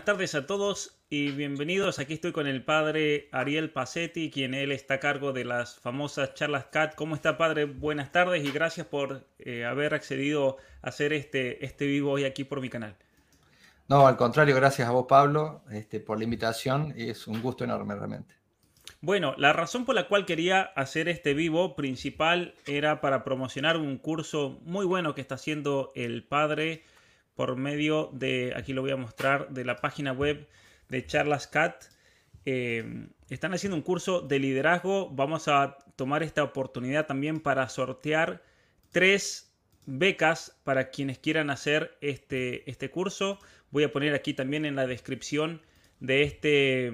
Buenas tardes a todos y bienvenidos. Aquí estoy con el padre Ariel Pacetti, quien él está a cargo de las famosas charlas CAT. ¿Cómo está, padre? Buenas tardes y gracias por eh, haber accedido a hacer este, este vivo hoy aquí por mi canal. No, al contrario, gracias a vos, Pablo, este, por la invitación. Es un gusto enorme, realmente. Bueno, la razón por la cual quería hacer este vivo principal era para promocionar un curso muy bueno que está haciendo el padre por medio de, aquí lo voy a mostrar, de la página web de Charlas Cat. Eh, están haciendo un curso de liderazgo. Vamos a tomar esta oportunidad también para sortear tres becas para quienes quieran hacer este, este curso. Voy a poner aquí también en la descripción de este,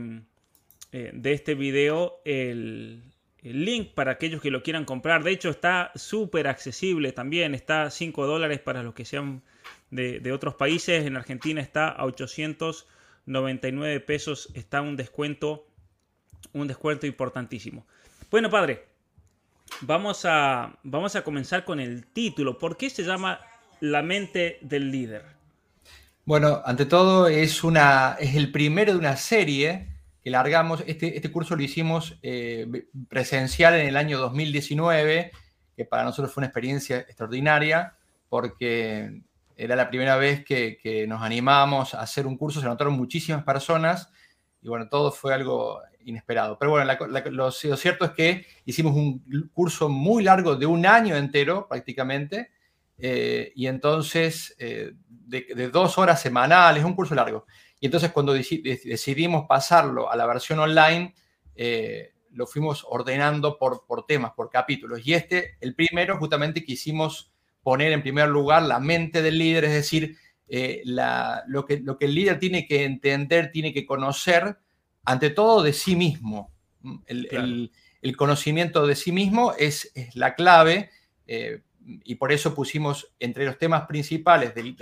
eh, de este video el, link para aquellos que lo quieran comprar. De hecho, está súper accesible también. Está 5 dólares para los que sean de, otros países. En Argentina está a 899 pesos. Está un descuento, un descuento importantísimo. Bueno, padre, vamos a, vamos a comenzar con el título. ¿Por qué se llama La mente del líder? Bueno, ante todo es, una, es el primero de una serie que largamos. Este, este curso lo hicimos eh, presencial en el año 2019, que para nosotros fue una experiencia extraordinaria, porque era la primera vez que, nos animamos a hacer un curso, se anotaron muchísimas personas y bueno, todo fue algo inesperado. Pero bueno, lo, cierto es que hicimos un curso muy largo de un año entero prácticamente eh, y entonces eh, de, dos horas semanales, un curso largo. Y entonces cuando decidimos pasarlo a la versión online, eh, lo fuimos ordenando por, por temas, por capítulos. Y este, el primero, justamente que hicimos poner en primer lugar la mente del líder, es decir, eh, lo, que, lo que el líder tiene que entender, tiene que conocer, ante todo de sí mismo. El, conocimiento de sí mismo es, la clave eh, y por eso pusimos entre los temas principales del,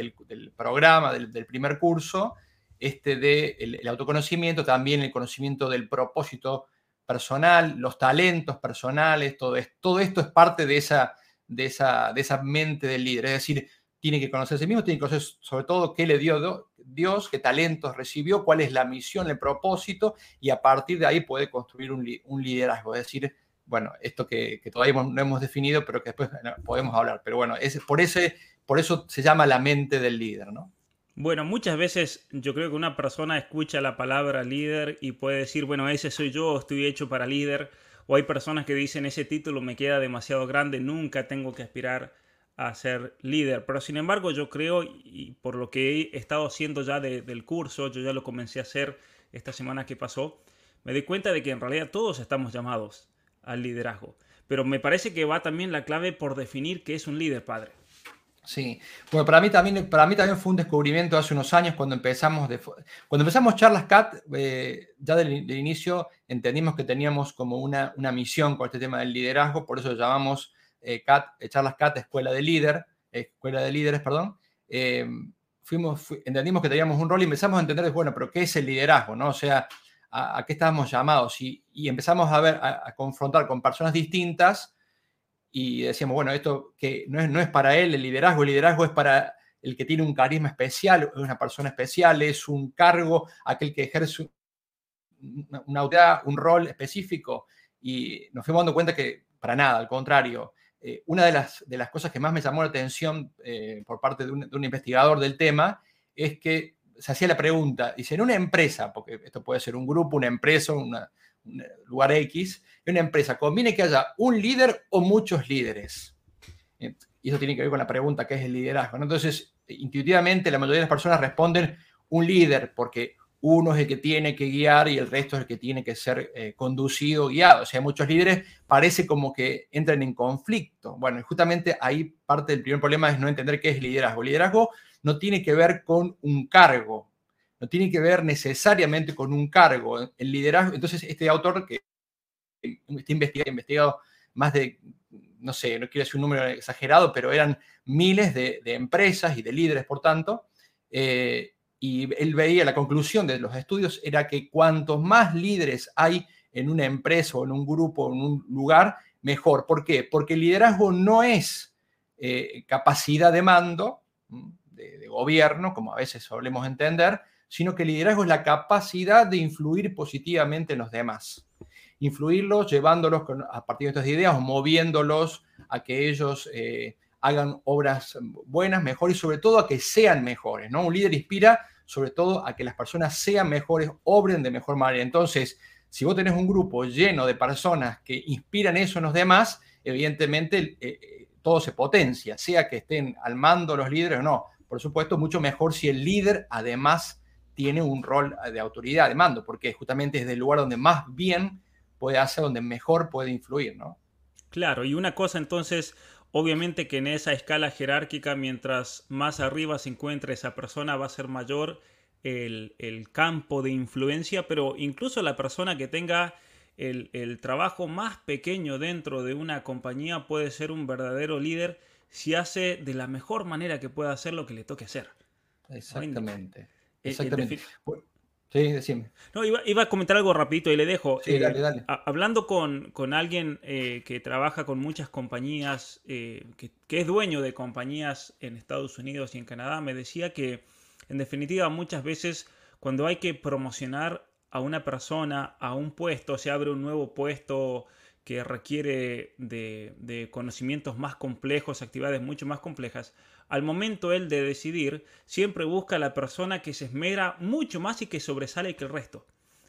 programa, del, primer curso, este de el, autoconocimiento, también el conocimiento del propósito personal, los talentos personales, todo, todo esto es parte de esa de esa, de esa mente del líder. Es decir, tiene que conocer a sí mismo, tiene que conocer sobre todo qué le dio Dios, qué talentos recibió, cuál es la misión, el propósito, y a partir de ahí puede construir un, liderazgo. Es decir, bueno, esto que, todavía no hemos definido, pero que después podemos hablar. Pero bueno, es, por, ese, por eso se llama la mente del líder, ¿no? Bueno, muchas veces yo creo que una persona escucha la palabra líder y puede decir, bueno, ese soy yo, estoy hecho para líder o hay personas que dicen ese título me queda demasiado grande, nunca tengo que aspirar a ser líder. Pero sin embargo yo creo, y por lo que he estado haciendo ya del curso, yo ya lo comencé a hacer esta semana que pasó, me di cuenta de que en realidad todos estamos llamados al liderazgo. Pero me parece que va también la clave por definir qué es un líder, padre. Sí, bueno, para mí también, para mí también fue un descubrimiento hace unos años cuando empezamos, de, cuando empezamos charlas CAT, eh, ya del, inicio entendimos que teníamos como una, una, misión con este tema del liderazgo, por eso llamamos eh, CAT, eh, charlas CAT Escuela de Líder, Escuela de Líderes, perdón. fuimos, entendimos que teníamos un rol y empezamos a entender, bueno, pero ¿qué es el liderazgo? ¿no? O sea, ¿a, qué estábamos llamados? Y, y empezamos a ver, a, a confrontar con personas distintas y decíamos, bueno, esto que no es, no es para él el liderazgo, el liderazgo es para el que tiene un carisma especial, es una persona especial, es un cargo, aquel que ejerce una autoridad, un rol específico. Y nos fuimos dando cuenta que para nada, al contrario. Eh, una de las, de las cosas que más me llamó la atención eh, por parte de un, de un, investigador del tema es que se hacía la pregunta, dice, en una empresa, porque esto puede ser un grupo, una empresa, una, un lugar X, en una empresa, ¿conviene que haya un líder o muchos líderes? Y eso tiene que ver con la pregunta, ¿qué es el liderazgo? Entonces, intuitivamente, la mayoría de las personas responden un líder, porque uno es el que tiene que guiar y el resto es el que tiene que ser eh, conducido, guiado. O sea, muchos líderes parece como que entran en conflicto. Bueno, justamente ahí parte del primer problema es no entender qué es liderazgo. Liderazgo no tiene que ver con un cargo, no tiene que ver necesariamente con un cargo. El liderazgo, entonces este autor que está investigado, investigado más de, no sé, no quiero decir un número exagerado, pero eran miles de, empresas y de líderes, por tanto, eh, y él veía, la conclusión de los estudios era que cuantos más líderes hay en una empresa o en un grupo o en un lugar, mejor. ¿Por qué? Porque el liderazgo no es eh, capacidad de mando, de, de, gobierno, como a veces solemos entender, sino que liderazgo es la capacidad de influir positivamente en los demás influirlos, llevándolos a partir de estas ideas moviéndolos a que ellos eh, hagan obras buenas, mejores y sobre todo a que sean mejores. Un líder inspira sobre todo a que las personas sean mejores, obren de mejor manera. Entonces, si vos tenés un grupo lleno de personas que inspiran eso en los demás, evidentemente eh, eh, todo se potencia, sea que estén al mando los líderes o no. Por supuesto, mucho mejor si el líder además tiene un rol de autoridad, de mando, porque justamente es el lugar donde más bien puede hacer, donde mejor puede influir, ¿no? Claro, y una cosa entonces, obviamente que en esa escala jerárquica, mientras más arriba se encuentre esa persona, va a ser mayor el, campo de influencia, pero incluso la persona que tenga el, trabajo más pequeño dentro de una compañía puede ser un verdadero líder si hace de la mejor manera que pueda hacer lo que le toque hacer. Exactamente. Eh, Exactamente. Sí, decime. No, iba, a comentar algo rapidito y le dejo. Sí, dale, eh, dale. hablando con, alguien eh, que trabaja con muchas compañías, eh, que, es dueño de compañías en Estados Unidos y en Canadá, me decía que en definitiva muchas veces cuando hay que promocionar a una persona a un puesto, se abre un nuevo puesto que requiere de, de conocimientos más complejos, actividades mucho más complejas, al momento él de decidir, siempre busca a la persona que se esmera mucho más y que sobresale que el resto.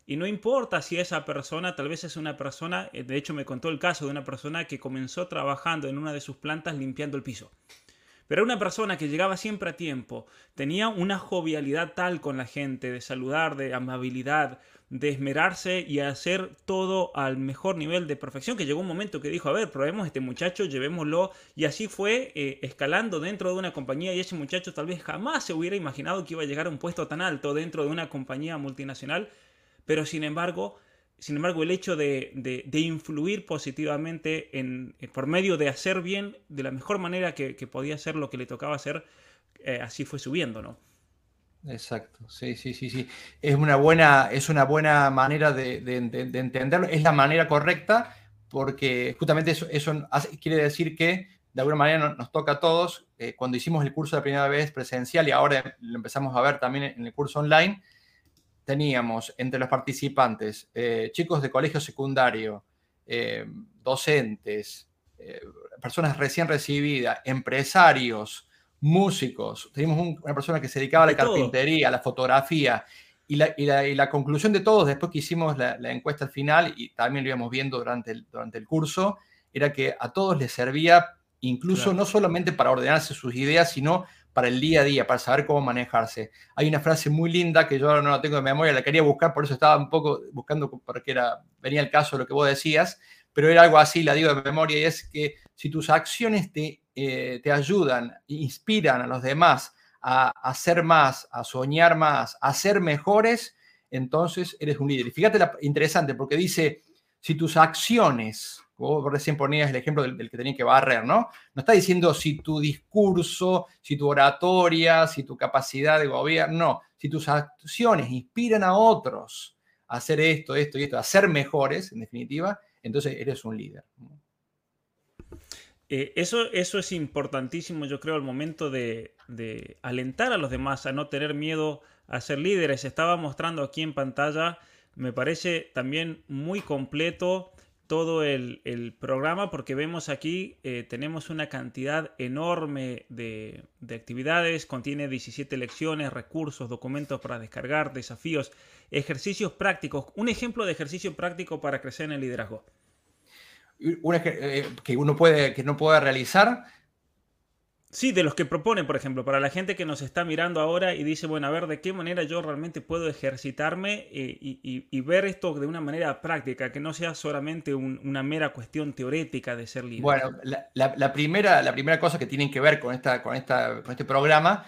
Y no importa si esa persona tal vez es una persona, eh, de hecho me contó el caso de una persona que comenzó trabajando en una de sus plantas limpiando el piso. Pero era una persona que llegaba siempre a tiempo, tenía una jovialidad tal con la gente, de saludar, de amabilidad, de esmerarse y hacer todo al mejor nivel de perfección, que llegó un momento que dijo, a ver, probemos este muchacho, llevémoslo, y así fue eh, escalando dentro de una compañía y ese muchacho tal vez jamás se hubiera imaginado que iba a llegar a un puesto tan alto dentro de una compañía multinacional, pero sin embargo, sin embargo, el hecho de, influir positivamente en, por medio de hacer bien de la mejor manera que, podía hacer lo que le tocaba hacer, eh, así fue subiendo, ¿no? Exacto, sí, sí, sí, sí. Es una buena, es una buena manera de, entenderlo, es la manera correcta, porque justamente eso, eso quiere decir que de alguna manera nos, toca a todos. Eh, cuando hicimos el curso la primera vez presencial y ahora lo empezamos a ver también en el curso online, teníamos entre los participantes eh, chicos de colegio secundario, eh, docentes, personas recién recibidas, empresarios, músicos, teníamos una persona que se dedicaba a la carpintería, a la fotografía, y la, y, la, conclusión de todos, después que hicimos la, encuesta al final, y también lo íbamos viendo durante el, durante el curso, era que a todos les servía incluso no solamente para ordenarse sus ideas, sino para el día a día, para saber cómo manejarse. Hay una frase muy linda que yo ahora no la tengo de memoria, la quería buscar, por eso estaba un poco buscando porque era, venía el caso de lo que vos decías, pero era algo así, la digo de memoria, y es que si tus acciones te eh, te ayudan, inspiran a los demás a hacer más, a soñar más, a ser mejores, entonces eres un líder. Y fíjate, la, interesante, porque dice, si tus acciones, vos recién ponías el ejemplo del, que tenía que barrer, ¿no? No está diciendo si tu discurso, si tu oratoria, si tu capacidad de gobierno, no, si tus acciones inspiran a otros a hacer esto, esto y esto, a ser mejores, en definitiva, entonces eres un líder. Eh, eso, eso es importantísimo, yo creo, al momento de, alentar a los demás a no tener miedo a ser líderes. Estaba mostrando aquí en pantalla, me parece también muy completo todo el, programa porque vemos aquí, eh, tenemos una cantidad enorme de, de, actividades, contiene 17 lecciones, recursos, documentos para descargar, desafíos, ejercicios prácticos. Un ejemplo de ejercicio práctico para crecer en el liderazgo. Eh, que uno puede, que no puede realizar, Sí, de los que proponen, por ejemplo, para la gente que nos está mirando ahora y dice, bueno, a ver, ¿de qué manera yo realmente puedo ejercitarme eh, y, ver esto de una manera práctica, que no sea solamente una mera cuestión teórica de ser líder? Bueno, la, primera, la primera cosa que tienen que ver con, esta, con, esta, con este programa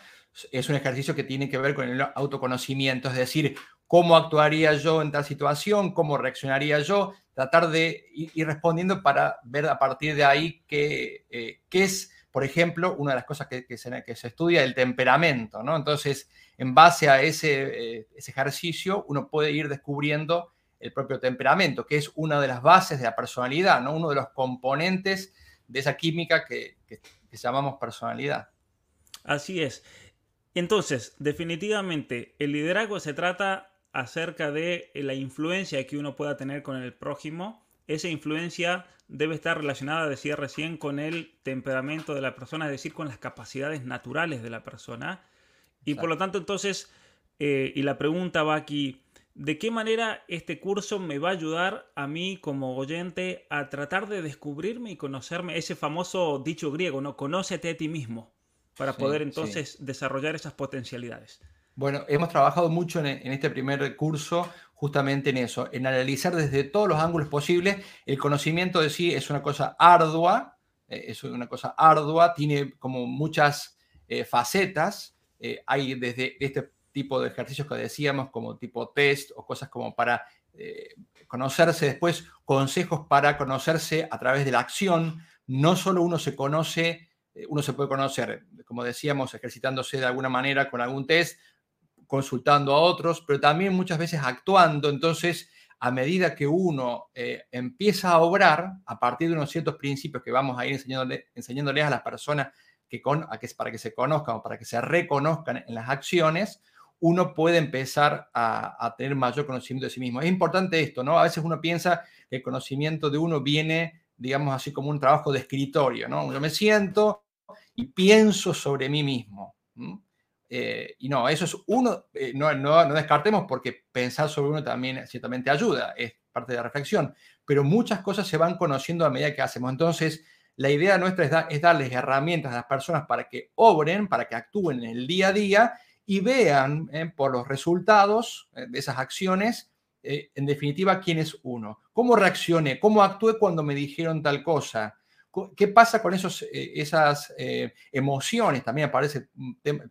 es un ejercicio que tiene que ver con el autoconocimiento, es decir, cómo actuaría yo en tal situación, cómo reaccionaría yo, tratar de ir, respondiendo para ver a partir de ahí qué, eh, qué es por ejemplo, una de las cosas que, se, que se, estudia el temperamento, ¿no? Entonces, en base a ese, eh, ese, ejercicio, uno puede ir descubriendo el propio temperamento, que es una de las bases de la personalidad, ¿no? Uno de los componentes de esa química que, que llamamos personalidad. Así es. Entonces, definitivamente, el liderazgo se trata acerca de la influencia que uno pueda tener con el prójimo. Esa influencia debe estar relacionada, decía recién, con el temperamento de la persona, es decir, con las capacidades naturales de la persona. Y por lo tanto, entonces, eh, y la pregunta va aquí, ¿de qué manera este curso me va a ayudar a mí como oyente a tratar de descubrirme y conocerme? Ese famoso dicho griego, ¿no? Conócete a ti mismo, para poder entonces desarrollar esas potencialidades. Bueno, hemos trabajado mucho en, este primer curso justamente en eso, en analizar desde todos los ángulos posibles. El conocimiento de sí es una cosa ardua, eh, es una cosa ardua, tiene como muchas eh, facetas. Eh, hay desde este tipo de ejercicios que decíamos, como tipo test o cosas como para conocerse después, consejos para conocerse a través de la acción. No solo uno se conoce, uno se puede conocer, como decíamos, ejercitándose de alguna manera con algún test, consultando a otros, pero también muchas veces actuando. Entonces, a medida que uno eh, empieza a obrar, a partir de unos ciertos principios que vamos a ir enseñándole, enseñándoles a las personas que, con, a para que se conozcan o para que se reconozcan en las acciones, uno puede empezar a, tener mayor conocimiento de sí mismo. Es importante esto, ¿no? A veces uno piensa que el conocimiento de uno viene, digamos así, como un trabajo de escritorio, ¿no? Yo me siento y pienso sobre mí mismo. Eh, y no, eso es uno, eh, no, no, no, descartemos porque pensar sobre uno también ciertamente ayuda, es parte de la reflexión, pero muchas cosas se van conociendo a medida que hacemos. Entonces, la idea nuestra es, darles herramientas a las personas para que obren, para que actúen en el día a día y vean eh, por los resultados de esas acciones, en definitiva, quién es uno, cómo reaccioné, cómo actué cuando me dijeron tal cosa, ¿Qué pasa con esos, eh, esas eh, emociones? También aparece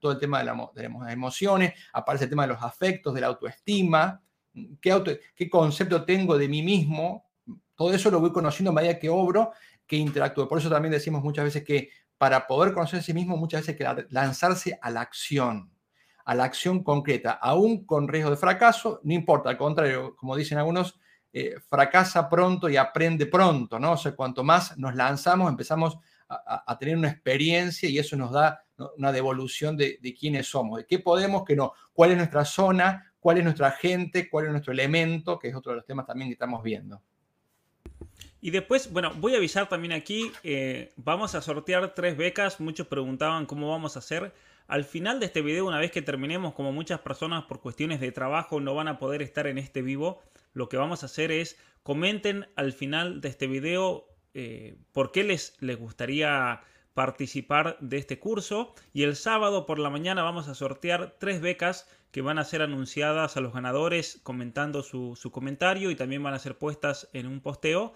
todo el tema de, las emociones, aparece el tema de los afectos, de la autoestima, ¿Qué, qué concepto tengo de mí mismo. Todo eso lo voy conociendo a medida que obro, que interactúo. Por eso también decimos muchas veces que para poder conocer a sí mismo, muchas veces hay que lanzarse a la acción, a la acción concreta, aún con riesgo de fracaso, no importa, al contrario, como dicen algunos, eh, fracasa pronto y aprende pronto, ¿no? O sea, cuanto más nos lanzamos, empezamos a, tener una experiencia y eso nos da una devolución de, quiénes somos, de qué podemos, qué no, cuál es nuestra zona, cuál es nuestra gente, cuál es nuestro elemento, que es otro de los temas también que estamos viendo. Y después, bueno, voy a avisar también aquí, eh, vamos a sortear tres becas, muchos preguntaban cómo vamos a hacer. Al final de este video, una vez que terminemos, como muchas personas por cuestiones de trabajo no van a poder estar en este vivo, lo que vamos a hacer es comenten al final de este video eh, por qué les, les gustaría participar de este curso. Y el sábado por la mañana vamos a sortear tres becas que van a ser anunciadas a los ganadores comentando su, comentario y también van a ser puestas en un posteo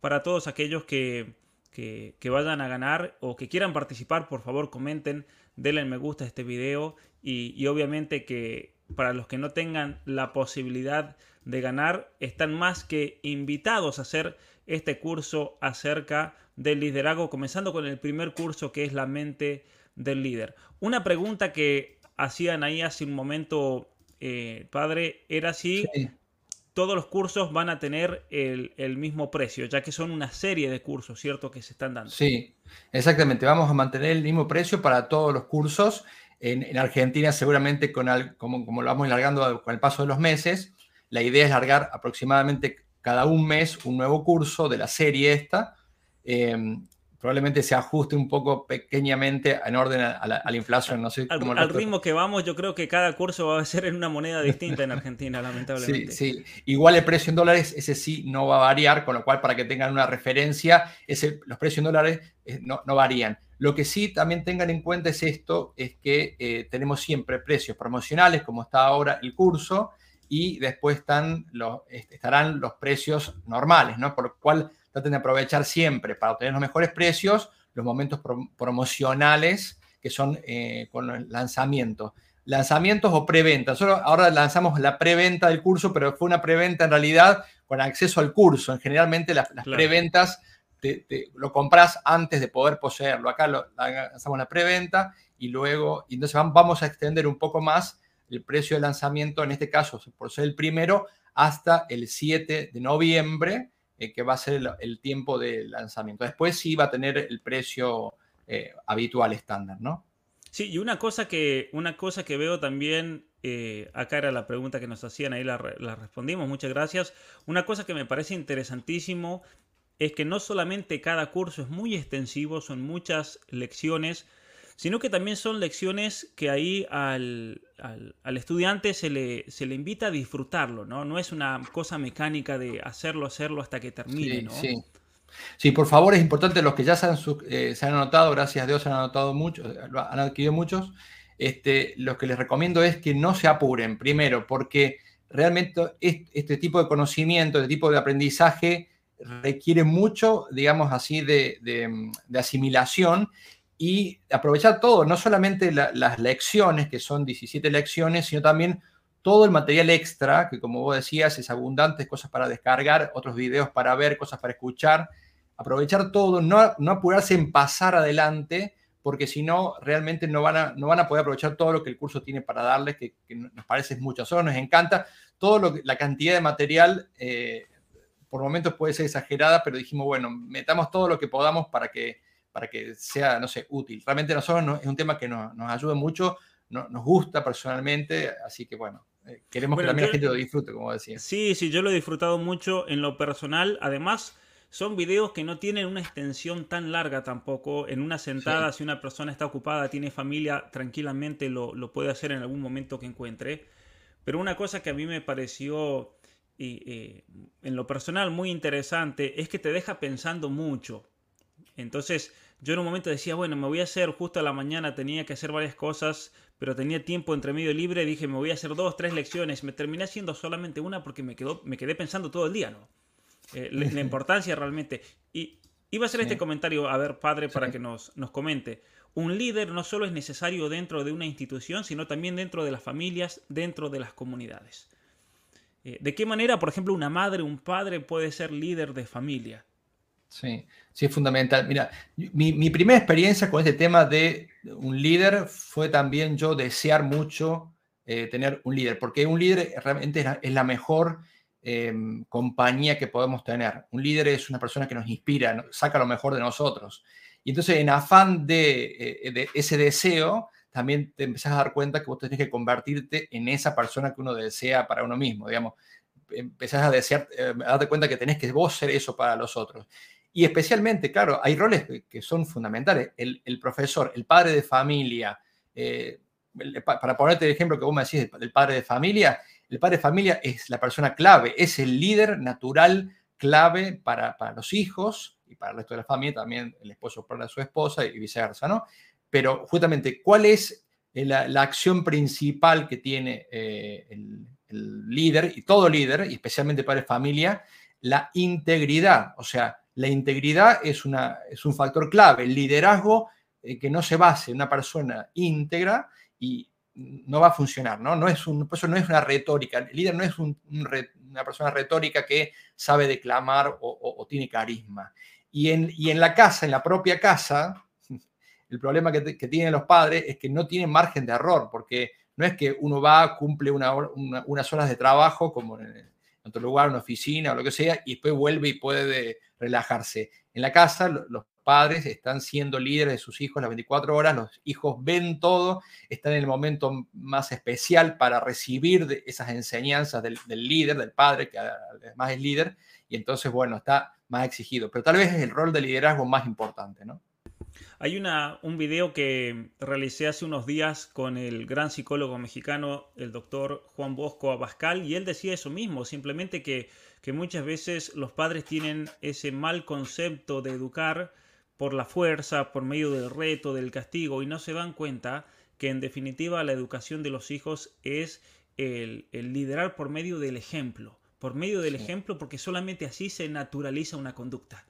para todos aquellos que, que, vayan a ganar o que quieran participar por favor comenten denle me gusta a este video y, obviamente que para los que no tengan la posibilidad de ganar, están más que invitados a hacer este curso acerca del liderazgo, comenzando con el primer curso que es la mente del líder. Una pregunta que hacían ahí hace un momento, eh, padre, era si todos los cursos van a tener el, mismo precio, ya que son una serie de cursos, ¿cierto?, que se están dando. Sí, exactamente. Vamos a mantener el mismo precio para todos los cursos. En, Argentina seguramente, con como, como lo vamos alargando con el paso de los meses, la idea es largar aproximadamente cada un mes un nuevo curso de la serie esta. Em, probablemente se ajuste un poco pequeñamente en orden a la, inflación. No sé al, al ritmo que vamos, yo creo que cada curso va a ser en una moneda distinta en Argentina, lamentablemente. Sí, sí. Igual el precio en dólares, ese sí no va a variar, con lo cual para que tengan una referencia, ese, los precios en dólares eh, no, no, varían. Lo que sí también tengan en cuenta es esto, es que eh, tenemos siempre precios promocionales, como está ahora el curso, y después están los, estarán los precios normales, ¿no? Por lo cual traten de aprovechar siempre para obtener los mejores precios los momentos promocionales que son eh, con el lanzamiento. Lanzamientos o preventa. Solo ahora lanzamos la preventa del curso, pero fue una preventa en realidad con acceso al curso. Generalmente las, preventas te, lo compras antes de poder poseerlo. Acá lo, lanzamos la preventa y luego, y entonces vamos a extender un poco más el precio de lanzamiento, en este caso por ser el primero, hasta el 7 de noviembre eh, que va a ser el, tiempo de lanzamiento. Después sí va a tener el precio eh, habitual estándar, ¿no? Sí, y una cosa que, una cosa que veo también, eh, acá era la pregunta que nos hacían, ahí la, la respondimos, muchas gracias. Una cosa que me parece interesantísimo es que no solamente cada curso es muy extensivo, son muchas lecciones, sino que también son lecciones que ahí al, estudiante se le, se le invita a disfrutarlo, ¿no? No es una cosa mecánica de hacerlo, hacerlo hasta que termine, sí, ¿no? Sí. sí. por favor, es importante, los que ya se han, eh, se han anotado, gracias a Dios se han anotado muchos, han adquirido muchos, este, lo que les recomiendo es que no se apuren, primero, porque realmente este tipo de conocimiento, este tipo de aprendizaje requiere mucho, digamos así, de, de asimilación y aprovechar todo, no solamente las lecciones, que son 17 lecciones, sino también todo el material extra, que como vos decías es abundante, cosas para descargar, otros videos para ver, cosas para escuchar. Aprovechar todo, no, no apurarse en pasar adelante, porque si no, realmente no van, a, poder aprovechar todo lo que el curso tiene para darles, que, nos parece mucho. A nosotros nos encanta todo lo la cantidad de material. Eh, por momentos puede ser exagerada, pero dijimos, bueno, metamos todo lo que podamos para que para que sea, no sé, útil. Realmente nosotros es un tema que nos, nos ayuda mucho, nos gusta personalmente, así que bueno, eh, queremos que también la gente lo disfrute, como decía. Sí, sí, yo lo he disfrutado mucho en lo personal. Además, son videos que no tienen una extensión tan larga tampoco. En una sentada, si una persona está ocupada, tiene familia, tranquilamente lo, lo, puede hacer en algún momento que encuentre. Pero una cosa que a mí me pareció, y, en lo personal, muy interesante, es que te deja pensando mucho. Entonces, yo en un momento decía, bueno, me voy a hacer justo a la mañana, tenía que hacer varias cosas, pero tenía tiempo entre medio libre, dije, me voy a hacer dos, tres lecciones, me terminé haciendo solamente una porque me, quedó, me quedé pensando todo el día, ¿no? Eh, la, importancia realmente. Y iba a hacer este comentario, a ver, padre, para que nos, nos comente. Un líder no solo es necesario dentro de una institución, sino también dentro de las familias, dentro de las comunidades. Eh, ¿De qué manera, por ejemplo, una madre, un padre puede ser líder de familia? Sí, sí, es fundamental. Mira, mi, primera experiencia con este tema de un líder fue también yo desear mucho eh, tener un líder, porque un líder realmente es la, mejor em, compañía que podemos tener. Un líder es una persona que nos inspira, saca lo mejor de nosotros. Y entonces, en afán de, eh, de ese deseo, también te empezás a dar cuenta que vos tenés que convertirte en esa persona que uno desea para uno mismo, digamos. Empezás a desear, eh, a darte cuenta que tenés que vos ser eso para los otros. Y especialmente, claro, hay roles que son fundamentales. El, profesor, el padre de familia, eh, para ponerte el ejemplo que vos me decís del padre de familia, el padre de familia es la persona clave, es el líder natural clave para, los hijos y para el resto de la familia, también el esposo para su esposa y viceversa, ¿no? Pero justamente, ¿cuál es la, acción principal que tiene eh, el, el, líder y todo líder, y especialmente padre de familia? La integridad, o sea, la integridad es, una, es un factor clave. El liderazgo eh, que no se base en una persona íntegra y no va a funcionar, ¿no? No es, un, eso no es una retórica. El líder no es una persona retórica que sabe declamar o, tiene carisma. Y en, en, la casa, en la propia casa, el problema que, tienen los padres es que no tienen margen de error, porque no es que uno va, cumple unas horas de trabajo como en, otro lugar, una oficina o lo que sea, y después vuelve y puede relajarse. En la casa, los padres están siendo líderes de sus hijos las 24 horas, los hijos ven todo, están en el momento más especial para recibir esas enseñanzas del, líder, del padre, que además es líder, y entonces, bueno, está más exigido. Pero tal vez es el rol de liderazgo más importante, ¿no? Hay una, un video que realicé hace unos días con el gran psicólogo mexicano, el doctor Juan Bosco Abascal, y él decía eso mismo, simplemente que, que muchas veces los padres tienen ese mal concepto de educar por la fuerza, por medio del reto, del castigo, y no se dan cuenta que en definitiva la educación de los hijos es el, liderar por medio del ejemplo, por medio del ejemplo, porque solamente así se naturaliza una conducta.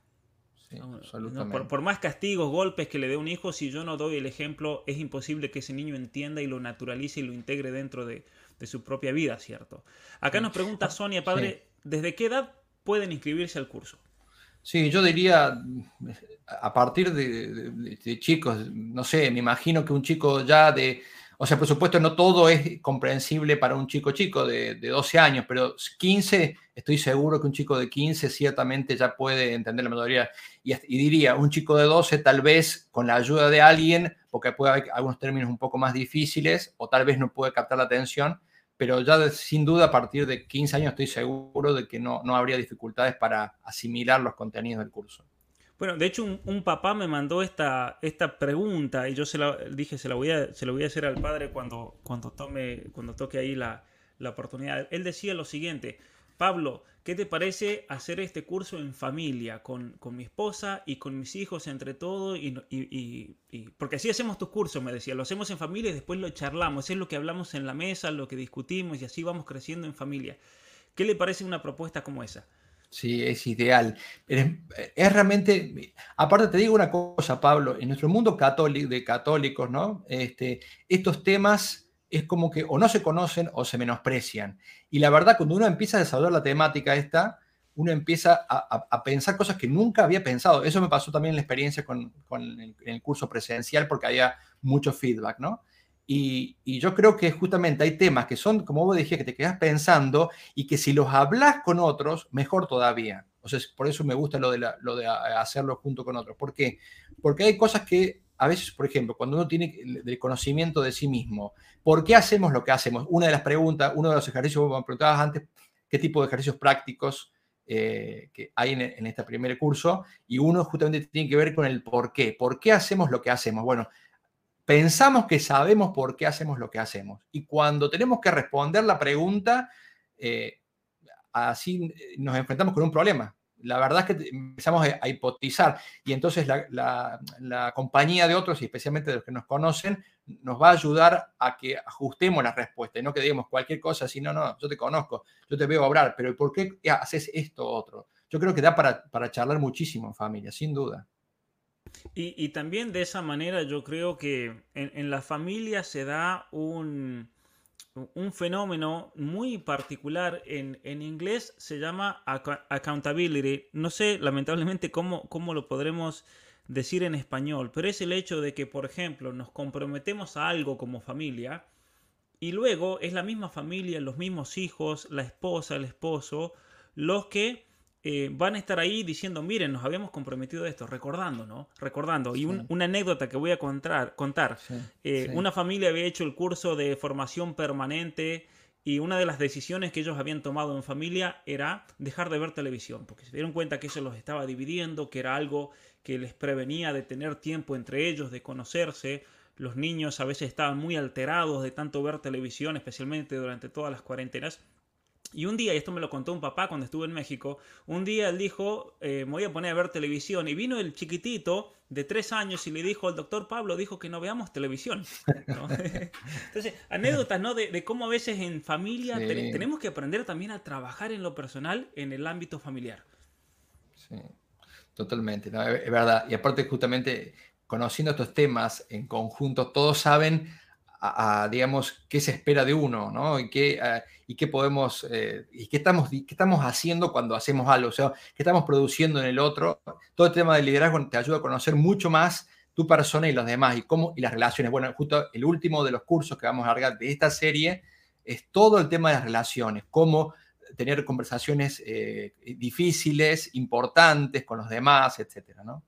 Por, más castigos, golpes que le dé un hijo, si yo no doy el ejemplo, es imposible que ese niño entienda y lo naturalice y lo integre dentro de, su propia vida, ¿cierto? Acá nos pregunta Sonia, padre, ¿desde qué edad pueden inscribirse al curso? Sí, yo diría, a partir de, chicos, no sé, me imagino que un chico ya de, o sea, por supuesto no todo es comprensible para un chico chico de, de 12 años, pero 15, estoy seguro que un chico de 15 ciertamente ya puede entender la mayoría. Y, y diría, un chico de 12 tal vez con la ayuda de alguien, porque puede haber algunos términos un poco más difíciles, o tal vez no puede captar la atención, pero ya sin duda a partir de 15 años estoy seguro de que no, no habría dificultades para asimilar los contenidos del curso. Bueno, de hecho un, papá me mandó esta, esta pregunta y yo se la dije, se la voy a, se lo voy a hacer al padre cuando, cuando, tome, cuando toque ahí la, la oportunidad. Él decía lo siguiente, Pablo, ¿qué te parece hacer este curso en familia, con, mi esposa y con mis hijos entre todo? Y, porque así hacemos tus cursos, me decía, lo hacemos en familia y después lo charlamos, es lo que hablamos en la mesa, lo que discutimos y así vamos creciendo en familia. ¿Qué le parece una propuesta como esa? Sí, es ideal. Es, es, realmente, aparte te digo una cosa, Pablo, en nuestro mundo católico, de católicos, ¿no? Este, estos temas es como que o no se conocen o se menosprecian. Y la verdad, cuando uno empieza a desarrollar la temática esta, uno empieza a, pensar cosas que nunca había pensado. Eso me pasó también en la experiencia con, el, curso presencial porque había mucho feedback, ¿no? Y, yo creo que justamente hay temas que son, como vos dijiste, que te quedas pensando y que si los hablas con otros, mejor todavía. O sea, por eso me gusta lo de, lo de hacerlo junto con otros. ¿Por qué? Porque hay cosas que a veces, por ejemplo, cuando uno tiene el conocimiento de sí mismo, ¿por qué hacemos lo que hacemos? Una de las preguntas, uno de los ejercicios, me preguntabas antes, ¿qué tipo de ejercicios prácticos eh, hay en, este primer curso? Y uno justamente tiene que ver con el por qué. ¿Por qué hacemos lo que hacemos? Bueno, pensamos que sabemos por qué hacemos lo que hacemos. Y cuando tenemos que responder la pregunta, eh, así nos enfrentamos con un problema la verdad es que empezamos a, hipotizar y entonces la, compañía de otros, y especialmente de los que nos conocen, nos va a ayudar a que ajustemos la respuesta y no que digamos cualquier cosa, si no, no, yo te conozco, yo te veo obrar, pero ¿por qué haces esto otro? Yo creo que da para, para charlar muchísimo en familia, sin duda. Y, también de esa manera yo creo que en la familia se da un, un fenómeno muy particular. En, inglés se llama accountability. No sé, lamentablemente, cómo, cómo lo podremos decir en español, pero es el hecho de que, por ejemplo, nos comprometemos a algo como familia y luego es la misma familia, los mismos hijos, la esposa, el esposo, los que eh, van a estar ahí diciendo, miren, nos habíamos comprometido a esto, recordando, ¿no? Recordando. Y una anécdota que voy a contar, contar. Eh, una familia había hecho el curso de formación permanente y una de las decisiones que ellos habían tomado en familia era dejar de ver televisión, porque se dieron cuenta que eso los estaba dividiendo, que era algo que les prevenía de tener tiempo entre ellos, de conocerse. Los niños a veces estaban muy alterados de tanto ver televisión, especialmente durante todas las cuarentenas. Y un día, y esto me lo contó un papá cuando estuve en México, un día él dijo, eh, me voy a poner a ver televisión. Y vino el chiquitito de tres años y le dijo, el doctor Pablo dijo que no veamos televisión. Entonces, anécdotas, ¿no? De, cómo a veces en familia tenemos que aprender también a trabajar en lo personal en el ámbito familiar. Sí, totalmente, es verdad. Y aparte, justamente, conociendo estos temas en conjunto, todos saben a, digamos, qué se espera de uno, ¿no? Y qué, y qué podemos, eh, y qué estamos, qué estamos haciendo cuando hacemos algo, o sea, qué estamos produciendo en el otro. Todo el tema del liderazgo te ayuda a conocer mucho más tu persona y los demás y cómo y las relaciones. Bueno, justo el último de los cursos que vamos a largar de esta serie es todo el tema de las relaciones, cómo tener conversaciones eh, difíciles, importantes con los demás, etcétera, ¿no?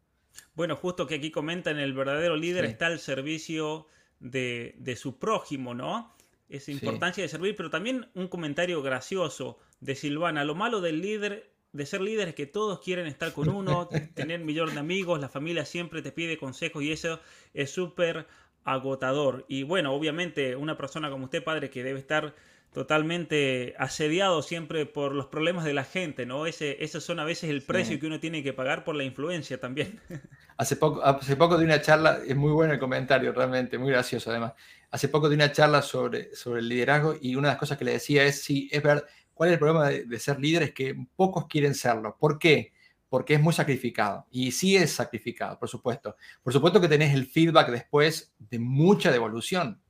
Bueno, justo que aquí comentan, el verdadero líder está al servicio de, su prójimo, ¿no? Esa importancia de servir, pero también un comentario gracioso de Silvana. Lo malo del líder, de ser líder, es que todos quieren estar con uno, tener un millón de amigos, la familia siempre te pide consejos y eso es súper agotador. Y bueno, obviamente una persona como usted, padre, que debe estar totalmente asediado siempre por los problemas de la gente, ¿no? Ese, esos son a veces el precio que uno tiene que pagar por la influencia también. Hace poco, hace poco de una charla, es muy bueno el comentario, realmente, muy gracioso además. Hace poco de una charla sobre, sobre el liderazgo y una de las cosas que le decía es, sí, es verdad, ¿cuál es el problema de, de ser líder? Es que pocos quieren serlo. ¿Por qué? porque es muy sacrificado. Y sí es sacrificado, por supuesto. Por supuesto que tenés el feedback después de mucha devolución.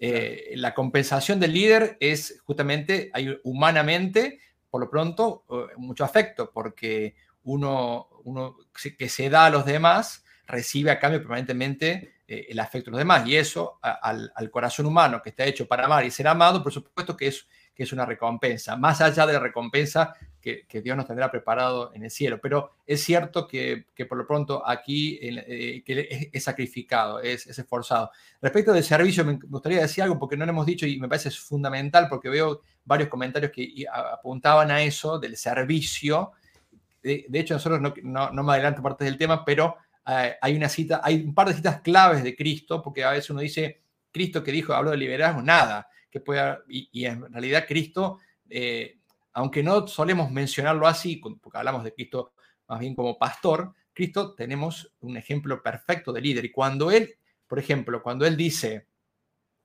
Eh, la compensación del líder es justamente, hay humanamente, por lo pronto, eh, mucho afecto, porque uno, uno que se da a los demás recibe a cambio permanentemente eh, el afecto de los demás. Y eso al, al, corazón humano que está hecho para amar y ser amado, por supuesto que es, que es una recompensa, más allá de la recompensa que, Dios nos tendrá preparado en el cielo. Pero es cierto que, por lo pronto aquí eh, que es, sacrificado, es, esforzado. Respecto del servicio, me gustaría decir algo porque no lo hemos dicho y me parece fundamental porque veo varios comentarios que apuntaban a eso, del servicio. De, hecho, nosotros no, no, me adelanto parte del tema, pero eh, hay una cita, hay un par de citas claves de Cristo, porque a veces uno dice, Cristo que dijo, habló de liderazgo, nada, que pueda, y, en realidad Cristo eh, aunque no solemos mencionarlo así, porque hablamos de Cristo más bien como pastor, Cristo tenemos un ejemplo perfecto de líder. Y cuando Él, por ejemplo, cuando Él dice,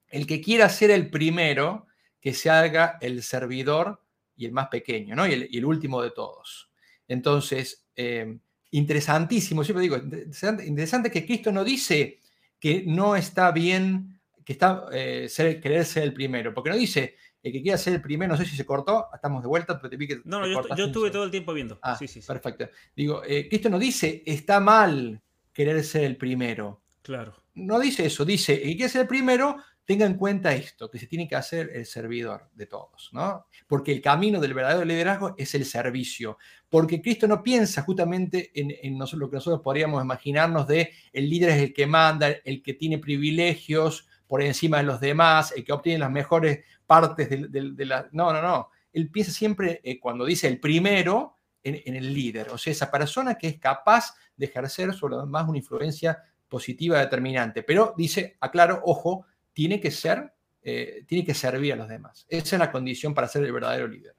el que quiera ser el primero, que se haga el servidor y el más pequeño, ¿no? Y el, último de todos. Entonces, eh, interesantísimo, siempre digo, interesante, que Cristo no dice que no está bien, que está eh, ser, querer ser el primero, porque no dice, el que quiera ser el primero, no sé si se cortó, estamos de vuelta, pero te vi que. No, no, yo, estuve todo el tiempo viendo. Ah, sí, sí, Perfecto. Digo, eh, Cristo no dice, está mal querer ser el primero. Claro. No dice eso, dice, el que quiera ser el primero, tenga en cuenta esto, que se tiene que hacer el servidor de todos, ¿no? Porque el camino del verdadero liderazgo es el servicio, porque Cristo no piensa justamente en, en nosotros, lo que nosotros podríamos imaginarnos de el líder es el que manda, el que tiene privilegios por encima de los demás, el que obtiene las mejores partes de, la... No, no, no. Él piensa siempre, eh, cuando dice el primero, en, el líder, o sea, esa persona que es capaz de ejercer sobre los demás una influencia positiva determinante. Pero dice, aclaro, ojo, tiene que ser, eh, tiene que servir a los demás. Esa es la condición para ser el verdadero líder.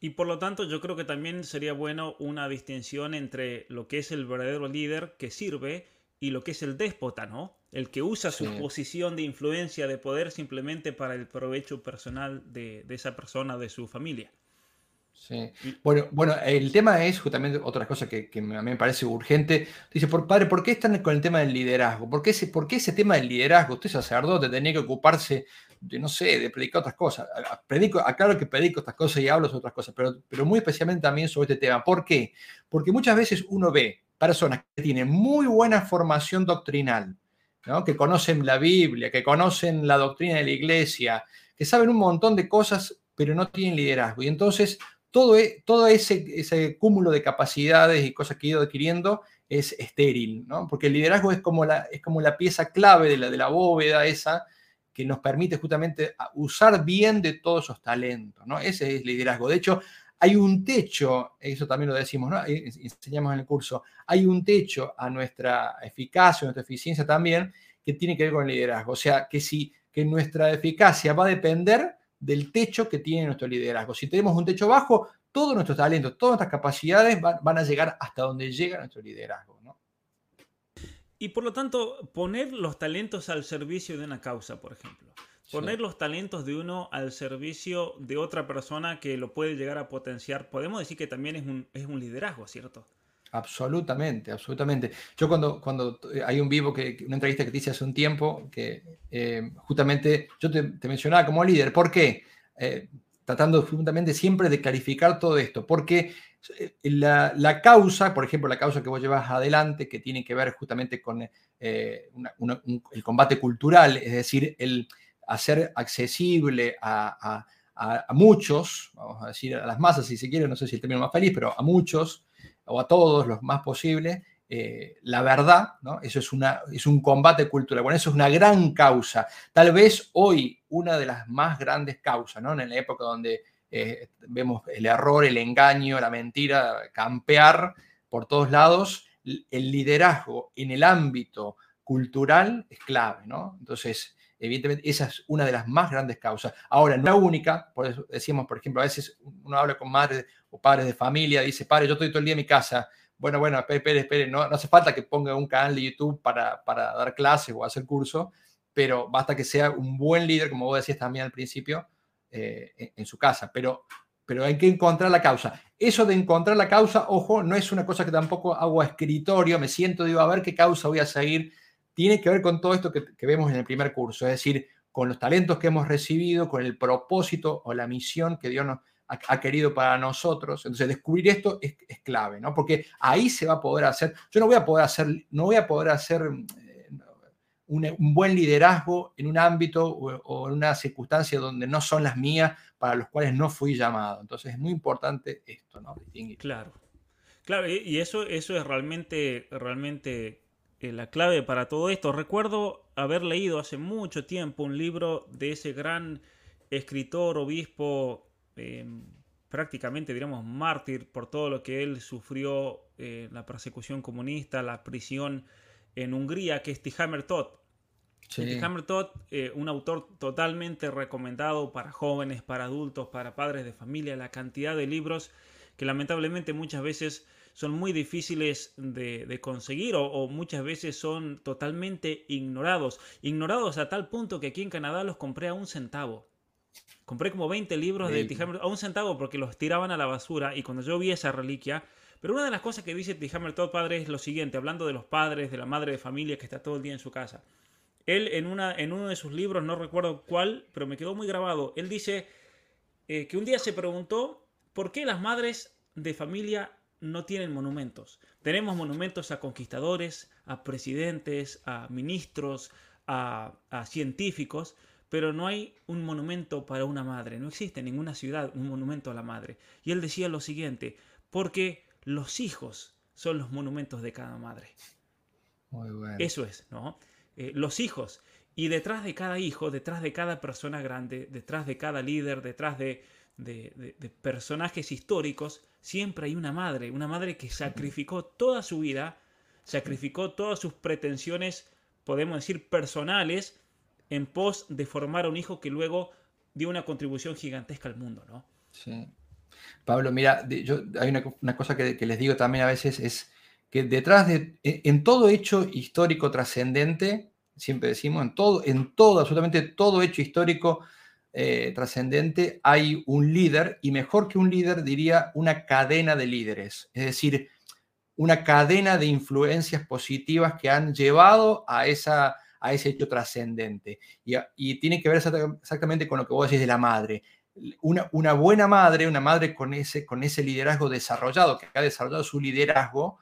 Y por lo tanto, yo creo que también sería bueno una distinción entre lo que es el verdadero líder que sirve y lo que es el déspota, ¿no? El que usa su posición de influencia, de poder, simplemente para el provecho personal de, esa persona, de su familia. Sí. Bueno, bueno, el tema es justamente otra cosa que, a mí me parece urgente. Dice, por, padre, ¿por qué están con el tema del liderazgo? ¿Por qué, ese, ¿Por qué ese tema del liderazgo? Usted es sacerdote, tenía que ocuparse de, no sé, de predicar otras cosas. Predico, aclaro que predico estas cosas y hablo sobre otras cosas, pero, pero muy especialmente también sobre este tema. ¿Por qué? Porque muchas veces uno ve personas que tienen muy buena formación doctrinal, que conocen la Biblia, que conocen la doctrina de la iglesia, que saben un montón de cosas, pero no tienen liderazgo. Y entonces todo, e, ese, cúmulo de capacidades y cosas que he ido adquiriendo es estéril, porque el liderazgo es como la, es como la pieza clave de la, de la bóveda esa que nos permite justamente usar bien de todos esos talentos. ¿no? Ese es liderazgo. De hecho, hay un techo, eso también lo decimos, ¿no? enseñamos en el curso, hay un techo a nuestra eficacia, a nuestra eficiencia también, que tiene que ver con el liderazgo. O sea, que, si, que nuestra eficacia va a depender del techo que tiene nuestro liderazgo. Si tenemos un techo bajo, todos nuestros talentos, todas nuestras capacidades van, a llegar hasta donde llega nuestro liderazgo. ¿no? Y por lo tanto, poner los talentos al servicio de una causa, por ejemplo. Poner los talentos de uno al servicio de otra persona que lo puede llegar a potenciar, podemos decir que también es un, es un liderazgo, ¿cierto? Absolutamente, absolutamente. Yo cuando, cuando hay un vivo, que, una entrevista que te hice hace un tiempo, que eh, justamente yo te, mencionaba como líder. ¿Por qué? Eh, tratando justamente siempre de clarificar todo esto. Porque eh, la, la, causa, por ejemplo, la causa que vos llevas adelante, que tiene que ver justamente con el combate cultural, es decir, el hacer accesible a, muchos, vamos a decir a las masas si se quiere, no sé si el término más feliz, pero a muchos o a todos los más posible, eh, la verdad, ¿no? Eso es, una, es un combate cultural. Bueno, eso es una gran causa. Tal vez hoy una de las más grandes causas, ¿no? En la época donde eh, vemos el error, el engaño, la mentira, campear por todos lados, el liderazgo en el ámbito cultural es clave, ¿no? Entonces, evidentemente, esa es una de las más grandes causas. Ahora, no la única, por eso decimos, por ejemplo, a veces uno habla con madres o padres de familia, dice, padre, yo estoy todo el día en mi casa, bueno, bueno, espere, espere, no, no hace falta que ponga un canal de YouTube para, para dar clases o hacer curso, pero basta que sea un buen líder, como vos decías también al principio, eh, en, su casa. Pero, pero hay que encontrar la causa. Eso de encontrar la causa, ojo, no es una cosa que tampoco hago a escritorio, me siento, digo, a ver qué causa voy a seguir. Tiene que ver con todo esto que, vemos en el primer curso, es decir, con los talentos que hemos recibido, con el propósito o la misión que Dios nos, ha, querido para nosotros. Entonces, descubrir esto es, clave, ¿no? Porque ahí se va a poder hacer, yo no voy a poder hacer, no voy a poder hacer eh, un, buen liderazgo en un ámbito o, en una circunstancia donde no son las mías, para los cuales no fui llamado. Entonces, es muy importante esto, ¿no? Claro. Claro, y eso, eso es realmente, realmente la clave para todo esto. Recuerdo haber leído hace mucho tiempo un libro de ese gran escritor, obispo Em, prácticamente, diríamos, mártir por todo lo que él sufrió en la persecución comunista, la prisión en Hungría, que es Tihamer Todd. Sí. Todd, eh, un autor totalmente recomendado para jóvenes, para adultos, para padres de familia, la cantidad de libros que lamentablemente muchas veces son muy difíciles de, conseguir o, o, muchas veces son totalmente ignorados. Ignorados a tal punto que aquí en Canadá los compré a un centavo. Compré como 20 libros de T. a un centavo porque los tiraban a la basura y cuando yo vi esa reliquia... Pero una de las cosas que dice T. Hammer todo padre es lo siguiente, hablando de los padres, de la madre de familia que está todo el día en su casa. Él en, una, en uno de sus libros, no recuerdo cuál, pero me quedó muy grabado, él dice eh, que un día se preguntó por qué las madres de familia no tienen monumentos. Tenemos monumentos a conquistadores, a presidentes, a ministros, a, a científicos, pero no hay un monumento para una madre, no existe en ninguna ciudad un monumento a la madre. Y él decía lo siguiente, porque los hijos son los monumentos de cada madre. Muy bueno. Eso es, ¿no? Eh, los hijos. Y detrás de cada hijo, detrás de cada persona grande, detrás de cada líder, detrás de, de personajes históricos, siempre hay una madre, una madre que sacrificó toda su vida, sacrificó todas sus pretensiones, podemos decir, personales, en pos de formar a un hijo que luego dio una contribución gigantesca al mundo, ¿no? Sí. Pablo, mira, yo, hay una, cosa que, les digo también a veces, es que detrás de, en todo hecho histórico trascendente, siempre decimos, en todo, en todo, absolutamente todo hecho histórico eh, trascendente, hay un líder, y mejor que un líder, diría una cadena de líderes. Es decir, una cadena de influencias positivas que han llevado a esa a ese hecho trascendente. Y, tiene que ver exactamente con lo que vos decís de la madre. Una, una, buena madre, una madre con ese, con ese liderazgo desarrollado, que ha desarrollado su liderazgo,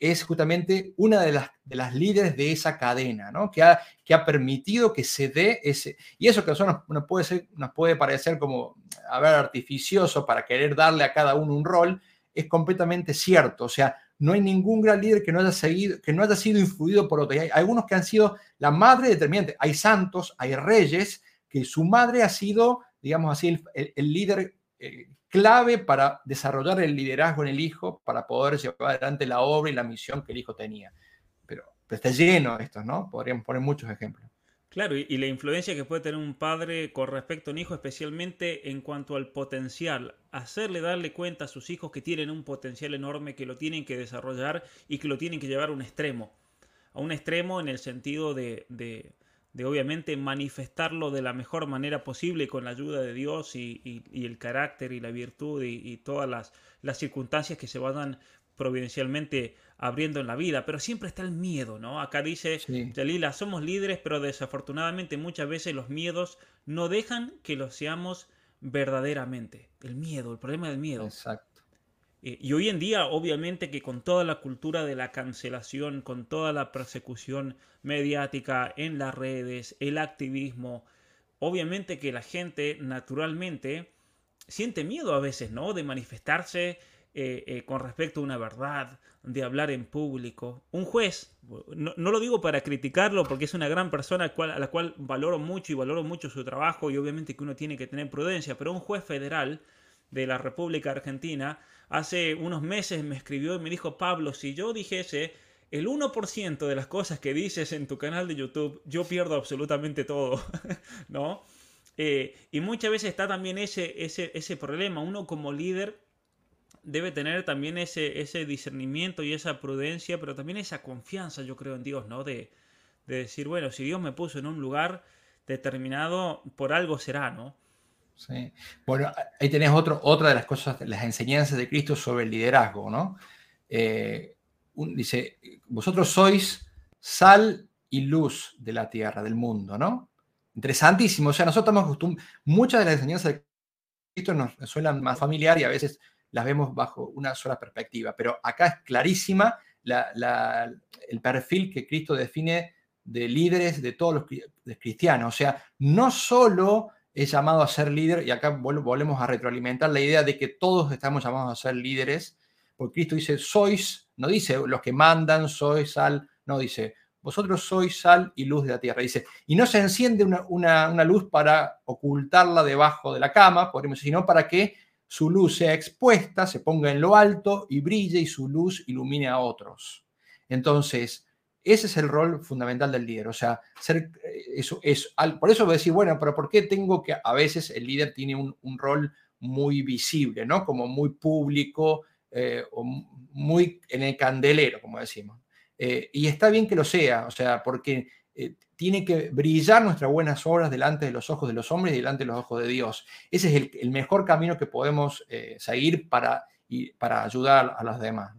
es justamente una de las, de las líderes de esa cadena, ¿no? que, ha, que ha permitido que se dé ese... Y eso que a nosotros nos, puede, ser, puede parecer como, a artificioso para querer darle a cada uno un rol, es completamente cierto. O sea, no hay ningún gran líder que no haya, seguido, que no haya sido influido por otros. Hay algunos que han sido la madre determinante. Hay santos, hay reyes, que su madre ha sido, digamos así, el, líder eh, clave para desarrollar el liderazgo en el hijo, para poder llevar adelante la obra y la misión que el hijo tenía. Pero, está lleno esto, ¿no? Podríamos poner muchos ejemplos. Claro, y, la influencia que puede tener un padre con respecto a un hijo, especialmente en cuanto al potencial, hacerle darle cuenta a sus hijos que tienen un potencial enorme, que lo tienen que desarrollar y que lo tienen que llevar a un extremo. A un extremo en el sentido de, obviamente manifestarlo de la mejor manera posible con la ayuda de Dios y, el carácter y la virtud y, todas las, las circunstancias que se vayan providencialmente abriendo en la vida, pero siempre está el miedo, ¿no? Acá dice Jalila, somos líderes, pero desafortunadamente muchas veces los miedos no dejan que lo seamos verdaderamente. El miedo, el problema del miedo. Exacto. Eh, y hoy en día, obviamente que con toda la cultura de la cancelación, con toda la persecución mediática en las redes, el activismo, obviamente que la gente naturalmente siente miedo a veces, ¿no? De manifestarse, eh, eh, con respecto a una verdad, de hablar en público. Un juez, no, lo digo para criticarlo porque es una gran persona a la cual valoro mucho y valoro mucho su trabajo y obviamente que uno tiene que tener prudencia, pero un juez federal de la República Argentina hace unos meses me escribió y me dijo, Pablo, si yo dijese el 1% de las cosas que dices en tu canal de YouTube, yo pierdo absolutamente todo, ¿no? Eh, y muchas veces está también ese, ese, ese problema. Uno como líder debe tener también ese, ese discernimiento y esa prudencia, pero también esa confianza, yo creo, en Dios, ¿no? De, decir, bueno, si Dios me puso en un lugar determinado, por algo será, ¿no? Bueno, ahí tenés otra de las cosas, las enseñanzas de Cristo sobre el liderazgo, ¿no? Eh, dice, vosotros sois sal y luz de la tierra, del mundo, ¿no? Interesantísimo. O sea, nosotros estamos acostumbrados, muchas de las enseñanzas de Cristo nos suenan más familiar y a veces las vemos bajo una sola perspectiva, pero acá es clarísima el perfil que Cristo define de líderes de todos los cristianos. O sea, no solo es llamado a ser líder, y acá volvemos a retroalimentar la idea de que todos estamos llamados a ser líderes, porque Cristo dice, sois, no dice los que mandan, sois sal, no dice, vosotros sois sal y luz de la tierra. Dice, y no se enciende una, luz para ocultarla debajo de la cama, podríamos sino para que su luz sea expuesta, se ponga en lo alto y brille y su luz ilumine a otros. Entonces, ese es el rol fundamental del líder. O sea, eh, es, por eso voy a decir, bueno, pero ¿por qué tengo que, a veces el líder tiene un, rol muy visible, ¿no? Como muy público eh, o muy en el candelero, como decimos. Eh, y está bien que lo sea, o sea, porque tiene que brillar nuestras buenas obras delante de los ojos de los hombres y delante de los ojos de Dios. Ese es el, mejor camino que podemos seguir para, para ayudar a los demás.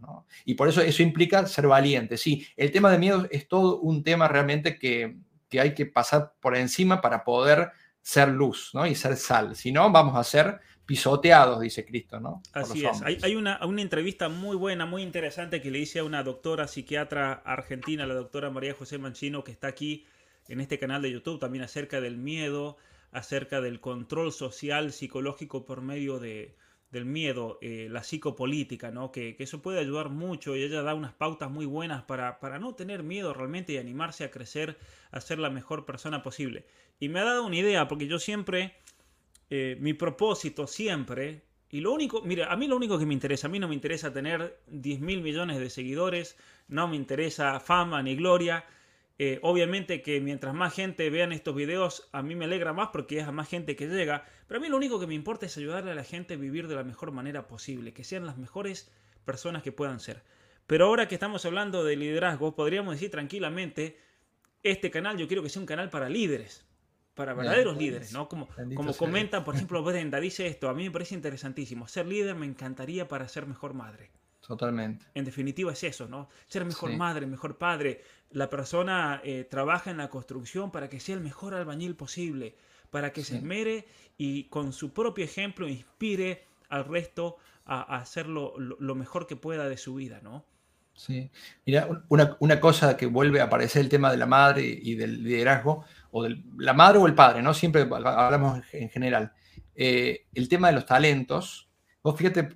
Y por eso eso implica ser valiente. Sí, el tema de miedo es todo un tema realmente que, hay que pasar por encima para poder ser luz y ser sal. Si no, vamos a ser pisoteados, dice Cristo, ¿no? Así es. Hay, una, una, entrevista muy buena, muy interesante que le hice a una doctora psiquiatra argentina, la doctora María José Manchino, que está aquí en este canal de YouTube también acerca del miedo, acerca del control social, psicológico por medio de, del miedo, eh, la psicopolítica, ¿no? Que, eso puede ayudar mucho y ella da unas pautas muy buenas para, para, no tener miedo realmente y animarse a crecer, a ser la mejor persona posible. Y me ha dado una idea, porque yo siempre, eh, mi propósito siempre, y lo único, mira, a mí lo único que me interesa, a mí no me interesa tener 10 mil millones de seguidores, no me interesa fama ni gloria, eh, obviamente que mientras más gente vean estos videos, a mí me alegra más porque es a más gente que llega. Pero a mí lo único que me importa es ayudarle a la gente a vivir de la mejor manera posible, que sean las mejores personas que puedan ser. Pero ahora que estamos hablando de liderazgo, podríamos decir tranquilamente, este canal yo quiero que sea un canal para líderes, para verdaderos líderes, ¿no? Como, como comenta, por ejemplo, Brenda, dice esto, a mí me parece interesantísimo. Ser líder me encantaría para ser mejor madre. Totalmente. En definitiva es eso, ¿no? Ser mejor madre, mejor padre. La persona eh, trabaja en la construcción para que sea el mejor albañil posible, para que se esmere y con su propio ejemplo inspire al resto a, hacer lo, mejor que pueda de su vida, ¿no? Sí. Mira, una, cosa que vuelve a aparecer el tema de la madre y del liderazgo, o de la madre o el padre, ¿no? Siempre hablamos en general. Eh, el tema de los talentos. Vos fíjate,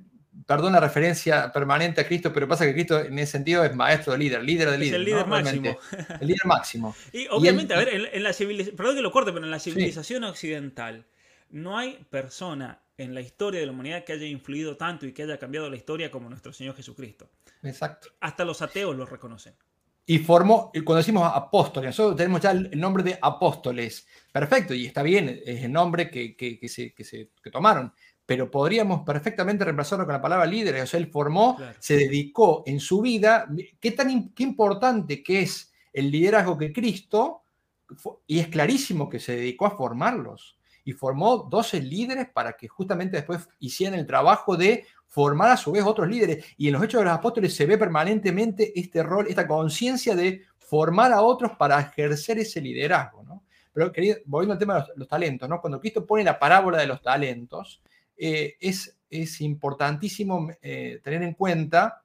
perdón la referencia permanente a Cristo, pero pasa que Cristo en ese sentido es maestro de líder, líder de líder. Es el líder máximo. El líder máximo. Y obviamente, a ver, en, la civilización, perdón que lo corte, pero en la civilización occidental no hay persona en la historia de la humanidad que haya influido tanto y que haya cambiado la historia como nuestro Señor Jesucristo. Exacto. Hasta los ateos lo reconocen. Y formó, cuando decimos apóstoles, nosotros tenemos ya el nombre de apóstoles. Perfecto, y está bien, es el nombre que, que, se, que se que tomaron pero podríamos perfectamente reemplazarlo con la palabra líder. O sea, él formó, se dedicó en su vida. ¿Qué tan qué importante que es el liderazgo que Cristo? Y es clarísimo que se dedicó a formarlos. Y formó 12 líderes para que justamente después hicieran el trabajo de formar a su vez otros líderes. Y en los Hechos de los Apóstoles se ve permanentemente este rol, esta conciencia de formar a otros para ejercer ese liderazgo. ¿no? Pero querido, volviendo al tema de los, los talentos, ¿no? cuando Cristo pone la parábola de los talentos, eh, es, es, importantísimo eh, tener en cuenta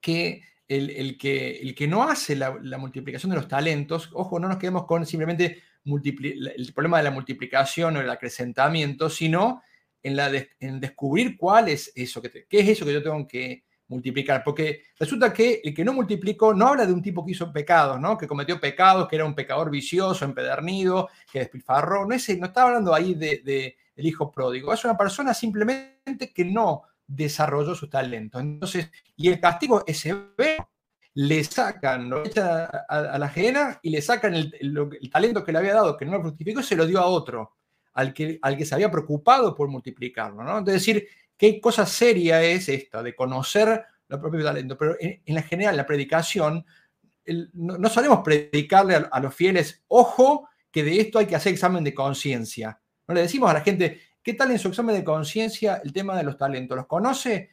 que el, que el, que no hace la, multiplicación de los talentos, ojo, no nos quedemos con simplemente el problema de la multiplicación o el acrecentamiento, sino en, la en descubrir cuál es eso, que qué es eso que yo tengo que multiplicar, porque resulta que el que no multiplicó no habla de un tipo que hizo pecados, ¿no? que cometió pecados, que era un pecador vicioso, empedernido, que despilfarró, no, ese, no está hablando ahí de, del hijo pródigo, es una persona simplemente que no desarrolló su talento. Entonces, y el castigo es severo, le sacan, lo echan a, la ajena y le sacan el, el, talento que le había dado, que no lo fructificó, y se lo dio a otro, al que, al que se había preocupado por multiplicarlo. ¿no? Entonces, decir, qué cosa seria es esta de conocer el propio talento, pero en, la general, la predicación, no, no, solemos predicarle a, los fieles, ojo, que de esto hay que hacer examen de conciencia. No le decimos a la gente, ¿qué tal en su examen de conciencia el tema de los talentos? ¿Los conoce?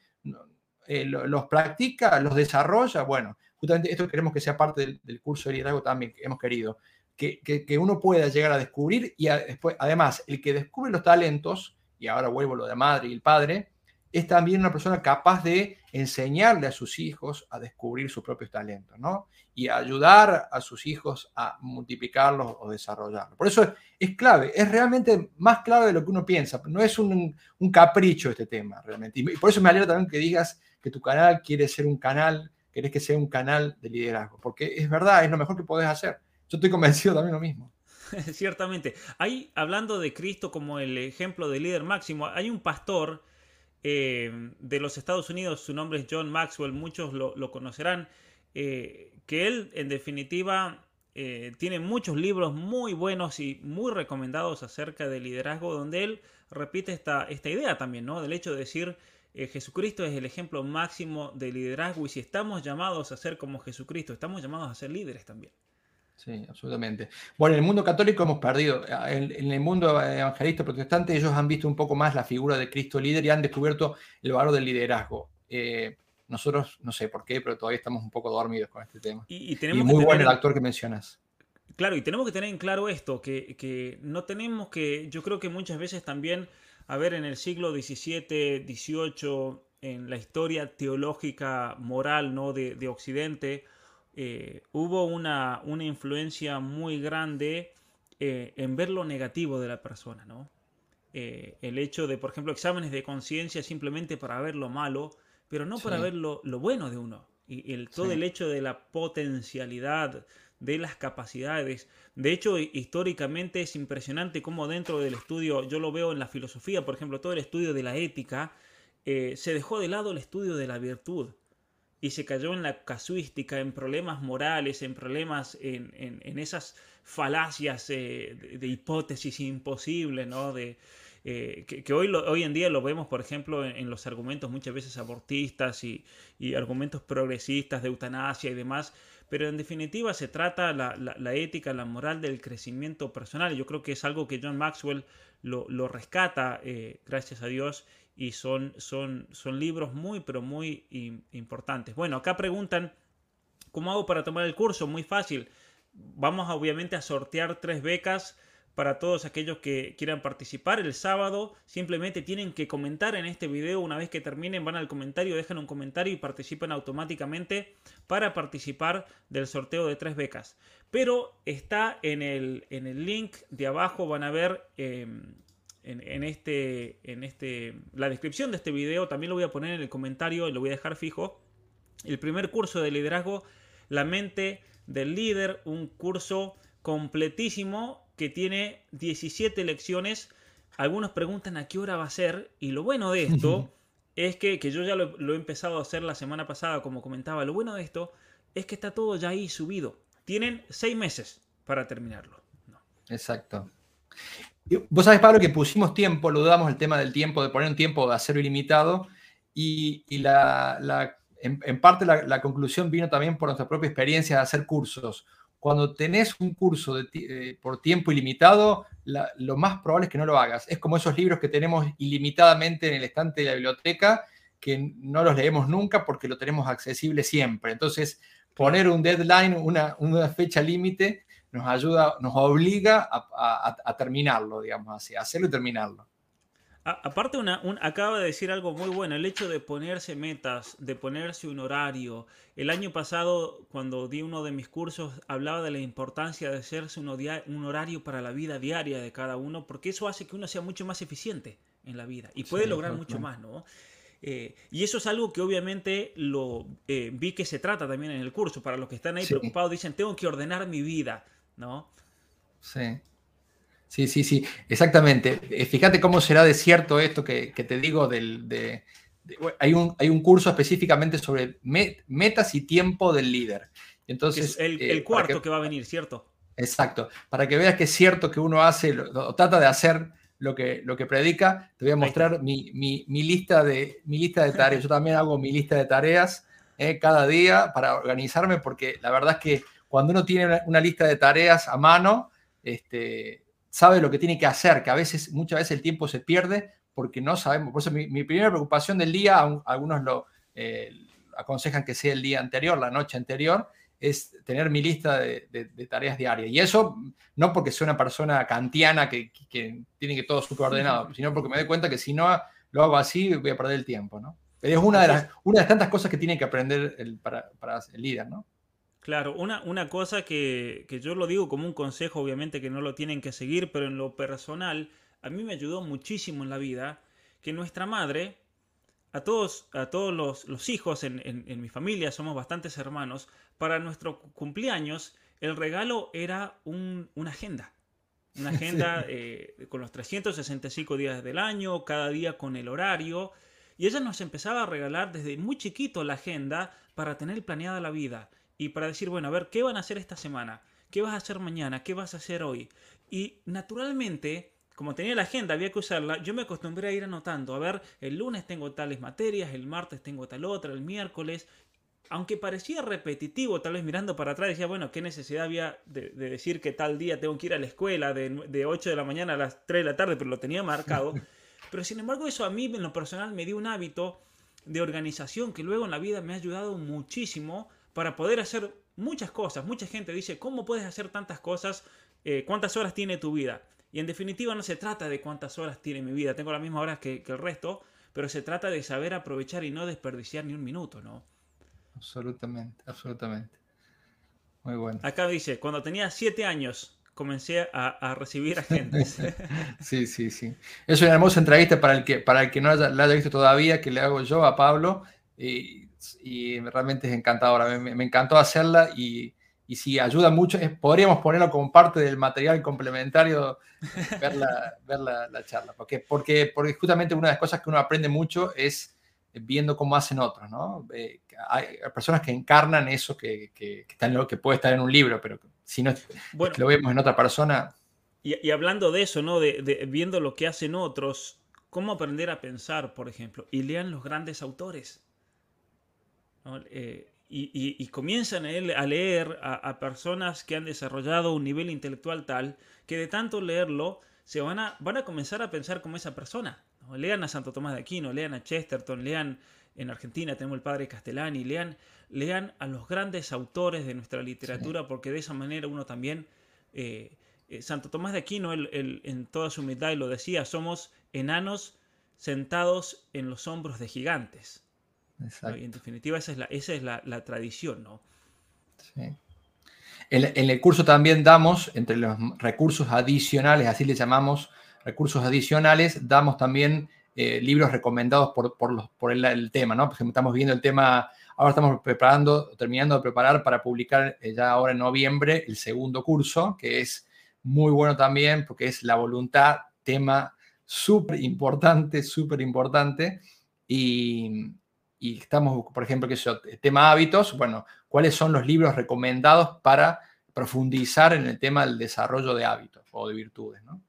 Eh, ¿Los practica? ¿Los desarrolla? Bueno, justamente esto queremos que sea parte del, curso de liderazgo también que hemos querido. Que, que, uno pueda llegar a descubrir y después, además, el que descubre los talentos, y ahora vuelvo a lo de madre y el padre, es también una persona capaz de enseñarle a sus hijos a descubrir sus propios talentos, ¿no? Y ayudar a sus hijos a multiplicarlos o desarrollarlos. Por eso es clave, es realmente más clave de lo que uno piensa. No es un, capricho este tema, realmente. Y por eso me alegra también que digas que tu canal quiere ser un canal, querés que sea un canal de liderazgo, porque es verdad, es lo mejor que podés hacer. Yo estoy convencido también lo mismo. Ciertamente. Ahí, hablando de Cristo como el ejemplo de líder máximo, hay un pastor eh, de los Estados Unidos, su nombre es John Maxwell, muchos lo, lo conocerán, eh, que él en definitiva eh, tiene muchos libros muy buenos y muy recomendados acerca del liderazgo, donde él repite esta, esta idea también, ¿no? Del hecho de decir, eh, Jesucristo es el ejemplo máximo de liderazgo y si estamos llamados a ser como Jesucristo, estamos llamados a ser líderes también. Sí, absolutamente. Bueno, en el mundo católico hemos perdido. En, en, el mundo evangelista protestante ellos han visto un poco más la figura de Cristo líder y han descubierto el valor del liderazgo. Eh, nosotros, no sé por qué, pero todavía estamos un poco dormidos con este tema. Y, y, tenemos y muy bueno el actor que mencionas. Claro, y tenemos que tener en claro esto, que, que, no tenemos que, yo creo que muchas veces también, a ver, en el siglo XVII, XVIII, en la historia teológica moral ¿no? de, de Occidente, eh, hubo una, una, influencia muy grande eh, en ver lo negativo de la persona, ¿no? Eh, el hecho de, por ejemplo, exámenes de conciencia simplemente para ver lo malo, pero no sí. para ver lo, lo, bueno de uno. Y el, todo sí. el hecho de la potencialidad, de las capacidades. De hecho, históricamente es impresionante cómo dentro del estudio, yo lo veo en la filosofía, por ejemplo, todo el estudio de la ética, eh, se dejó de lado el estudio de la virtud y se cayó en la casuística, en problemas morales, en problemas, en, en, esas falacias eh, de, hipótesis imposibles, ¿no? De, eh, que, hoy, lo, hoy en día lo vemos, por ejemplo, en, los argumentos muchas veces abortistas y, y, argumentos progresistas de eutanasia y demás, pero en definitiva se trata la, ética, la moral del crecimiento personal. Yo creo que es algo que John Maxwell lo, lo rescata, eh, gracias a Dios, y son, son, son libros muy, pero muy importantes. Bueno, acá preguntan, ¿cómo hago para tomar el curso? Muy fácil. Vamos obviamente a sortear tres becas para todos aquellos que quieran participar el sábado. Simplemente tienen que comentar en este video. Una vez que terminen, van al comentario, dejan un comentario y participan automáticamente para participar del sorteo de tres becas. Pero está en el, en el link de abajo, van a ver... Eh, en, en, este, en este, la descripción de este video, también lo voy a poner en el comentario y lo voy a dejar fijo. El primer curso de liderazgo, La mente del líder, un curso completísimo que tiene 17 lecciones. Algunos preguntan a qué hora va a ser y lo bueno de esto es que, que yo ya lo, lo, he empezado a hacer la semana pasada, como comentaba, lo bueno de esto es que está todo ya ahí subido. Tienen seis meses para terminarlo. No. Exacto. Vos sabés, Pablo, que pusimos tiempo, lo dudamos el tema del tiempo, de poner un tiempo de acero ilimitado, y, y la, la, en, en, parte la, la, conclusión vino también por nuestra propia experiencia de hacer cursos. Cuando tenés un curso de, eh, por tiempo ilimitado, lo más probable es que no lo hagas. Es como esos libros que tenemos ilimitadamente en el estante de la biblioteca, que no los leemos nunca porque lo tenemos accesible siempre. Entonces, poner un deadline, una, una fecha límite, nos ayuda, nos obliga a, a, a terminarlo, digamos así, a hacerlo y terminarlo. aparte, una, acaba de decir algo muy bueno, el hecho de ponerse metas, de ponerse un horario. El año pasado, cuando di uno de mis cursos, hablaba de la importancia de hacerse un, un horario para la vida diaria de cada uno, porque eso hace que uno sea mucho más eficiente en la vida y puede lograr mucho más, ¿no? Eh, y eso es algo que obviamente lo eh, vi que se trata también en el curso. Para los que están ahí preocupados, dicen, tengo que ordenar mi vida, ¿no? Sí. Sí, sí, sí, exactamente. Eh, fíjate cómo será de cierto esto que, te digo del... De, hay, un, hay un curso específicamente sobre metas y tiempo del líder. Entonces, el, cuarto que, va a venir, ¿cierto? Exacto. Para que veas que es cierto que uno hace, o trata de hacer lo que, lo que predica, te voy a mostrar mi, lista de, mi lista de tareas. Yo también hago mi lista de tareas eh, cada día para organizarme, porque la verdad es que cuando uno tiene una, lista de tareas a mano, este, sabe lo que tiene que hacer, que a veces, muchas veces el tiempo se pierde porque no sabemos. Por eso mi, primera preocupación del día, algunos lo eh, aconsejan que sea el día anterior, la noche anterior, es tener mi lista de, tareas diarias. Y eso no porque soy una persona kantiana que, tiene que todo súper ordenado, sino porque me doy cuenta que si no lo hago así voy a perder el tiempo, ¿no? es una de las, una de tantas cosas que tiene que aprender el, para, el líder, ¿no? Claro, una, una cosa que, que, yo lo digo como un consejo, obviamente que no lo tienen que seguir, pero en lo personal, a mí me ayudó muchísimo en la vida que nuestra madre, a todos, a todos los, hijos en, mi familia, somos bastantes hermanos, para nuestro cumpleaños el regalo era una agenda. Una agenda eh, con los 365 días del año, cada día con el horario. Y ella nos empezaba a regalar desde muy chiquito la agenda para tener planeada la vida y para decir, bueno, a ver, ¿qué van a hacer esta semana? ¿Qué vas a hacer mañana? ¿Qué vas a hacer hoy? Y naturalmente como tenía la agenda, había que usarla, yo me acostumbré a ir anotando, a ver, el lunes tengo tales materias, el martes tengo tal otra, el miércoles, aunque parecía repetitivo, tal vez mirando para atrás, decía, bueno, ¿qué necesidad había de, decir que tal día tengo que ir a la escuela de, de, 8 de la mañana a las 3 de la tarde, pero lo tenía marcado? Pero sin embargo eso a mí en lo personal me dio un hábito de organización que luego en la vida me ha ayudado muchísimo para poder hacer muchas cosas. Mucha gente dice, ¿cómo puedes hacer tantas cosas? Eh, ¿Cuántas horas tiene tu vida? Y en definitiva no se trata de cuántas horas tiene mi vida, tengo las mismas horas que, el resto, pero se trata de saber aprovechar y no desperdiciar ni un minuto, ¿no? Absolutamente, absolutamente. Muy bueno. Acá dice, cuando tenía siete años comencé a, recibir agentes. sí, sí, sí. Es una hermosa entrevista para el que, para el que no la haya visto todavía, que le hago yo a Pablo, y, realmente es encantadora. Me, me encantó hacerla y y si ayuda mucho, podríamos ponerlo como parte del material complementario, ver la, ver la, charla, porque, porque, porque justamente una de las cosas que uno aprende mucho es viendo cómo hacen otros, ¿no? Eh, hay personas que encarnan eso que, que, que, que puede estar en un libro, pero si no lo vemos en otra persona. Y, hablando de eso, ¿no? De, viendo lo que hacen otros, ¿cómo aprender a pensar, por ejemplo? Y lean los grandes autores. ¿No? Eh, y, comienzan a leer a, personas que han desarrollado un nivel intelectual tal que de tanto leerlo se van a, van a comenzar a pensar como esa persona. Lean a Santo Tomás de Aquino, lean a Chesterton, lean en Argentina tenemos el padre Castellani, lean, lean a los grandes autores de nuestra literatura porque de esa manera uno también... Eh, eh, Santo Tomás de Aquino, en toda su humildad, y lo decía, somos enanos sentados en los hombros de gigantes. Y en definitiva esa es la, esa es la, tradición, ¿no? Sí. En, el curso también damos, entre los recursos adicionales, así les llamamos recursos adicionales, damos también eh, libros recomendados por, por, el, tema, ¿no? Porque estamos viendo el tema, ahora estamos preparando, terminando de preparar para publicar eh, ya ahora en noviembre el segundo curso, que es muy bueno también porque es la voluntad, tema súper importante, súper importante. Y, y estamos, por ejemplo, que eso, tema hábitos, bueno, ¿cuáles son los libros recomendados para profundizar en el tema del desarrollo de hábitos o de virtudes? ¿no?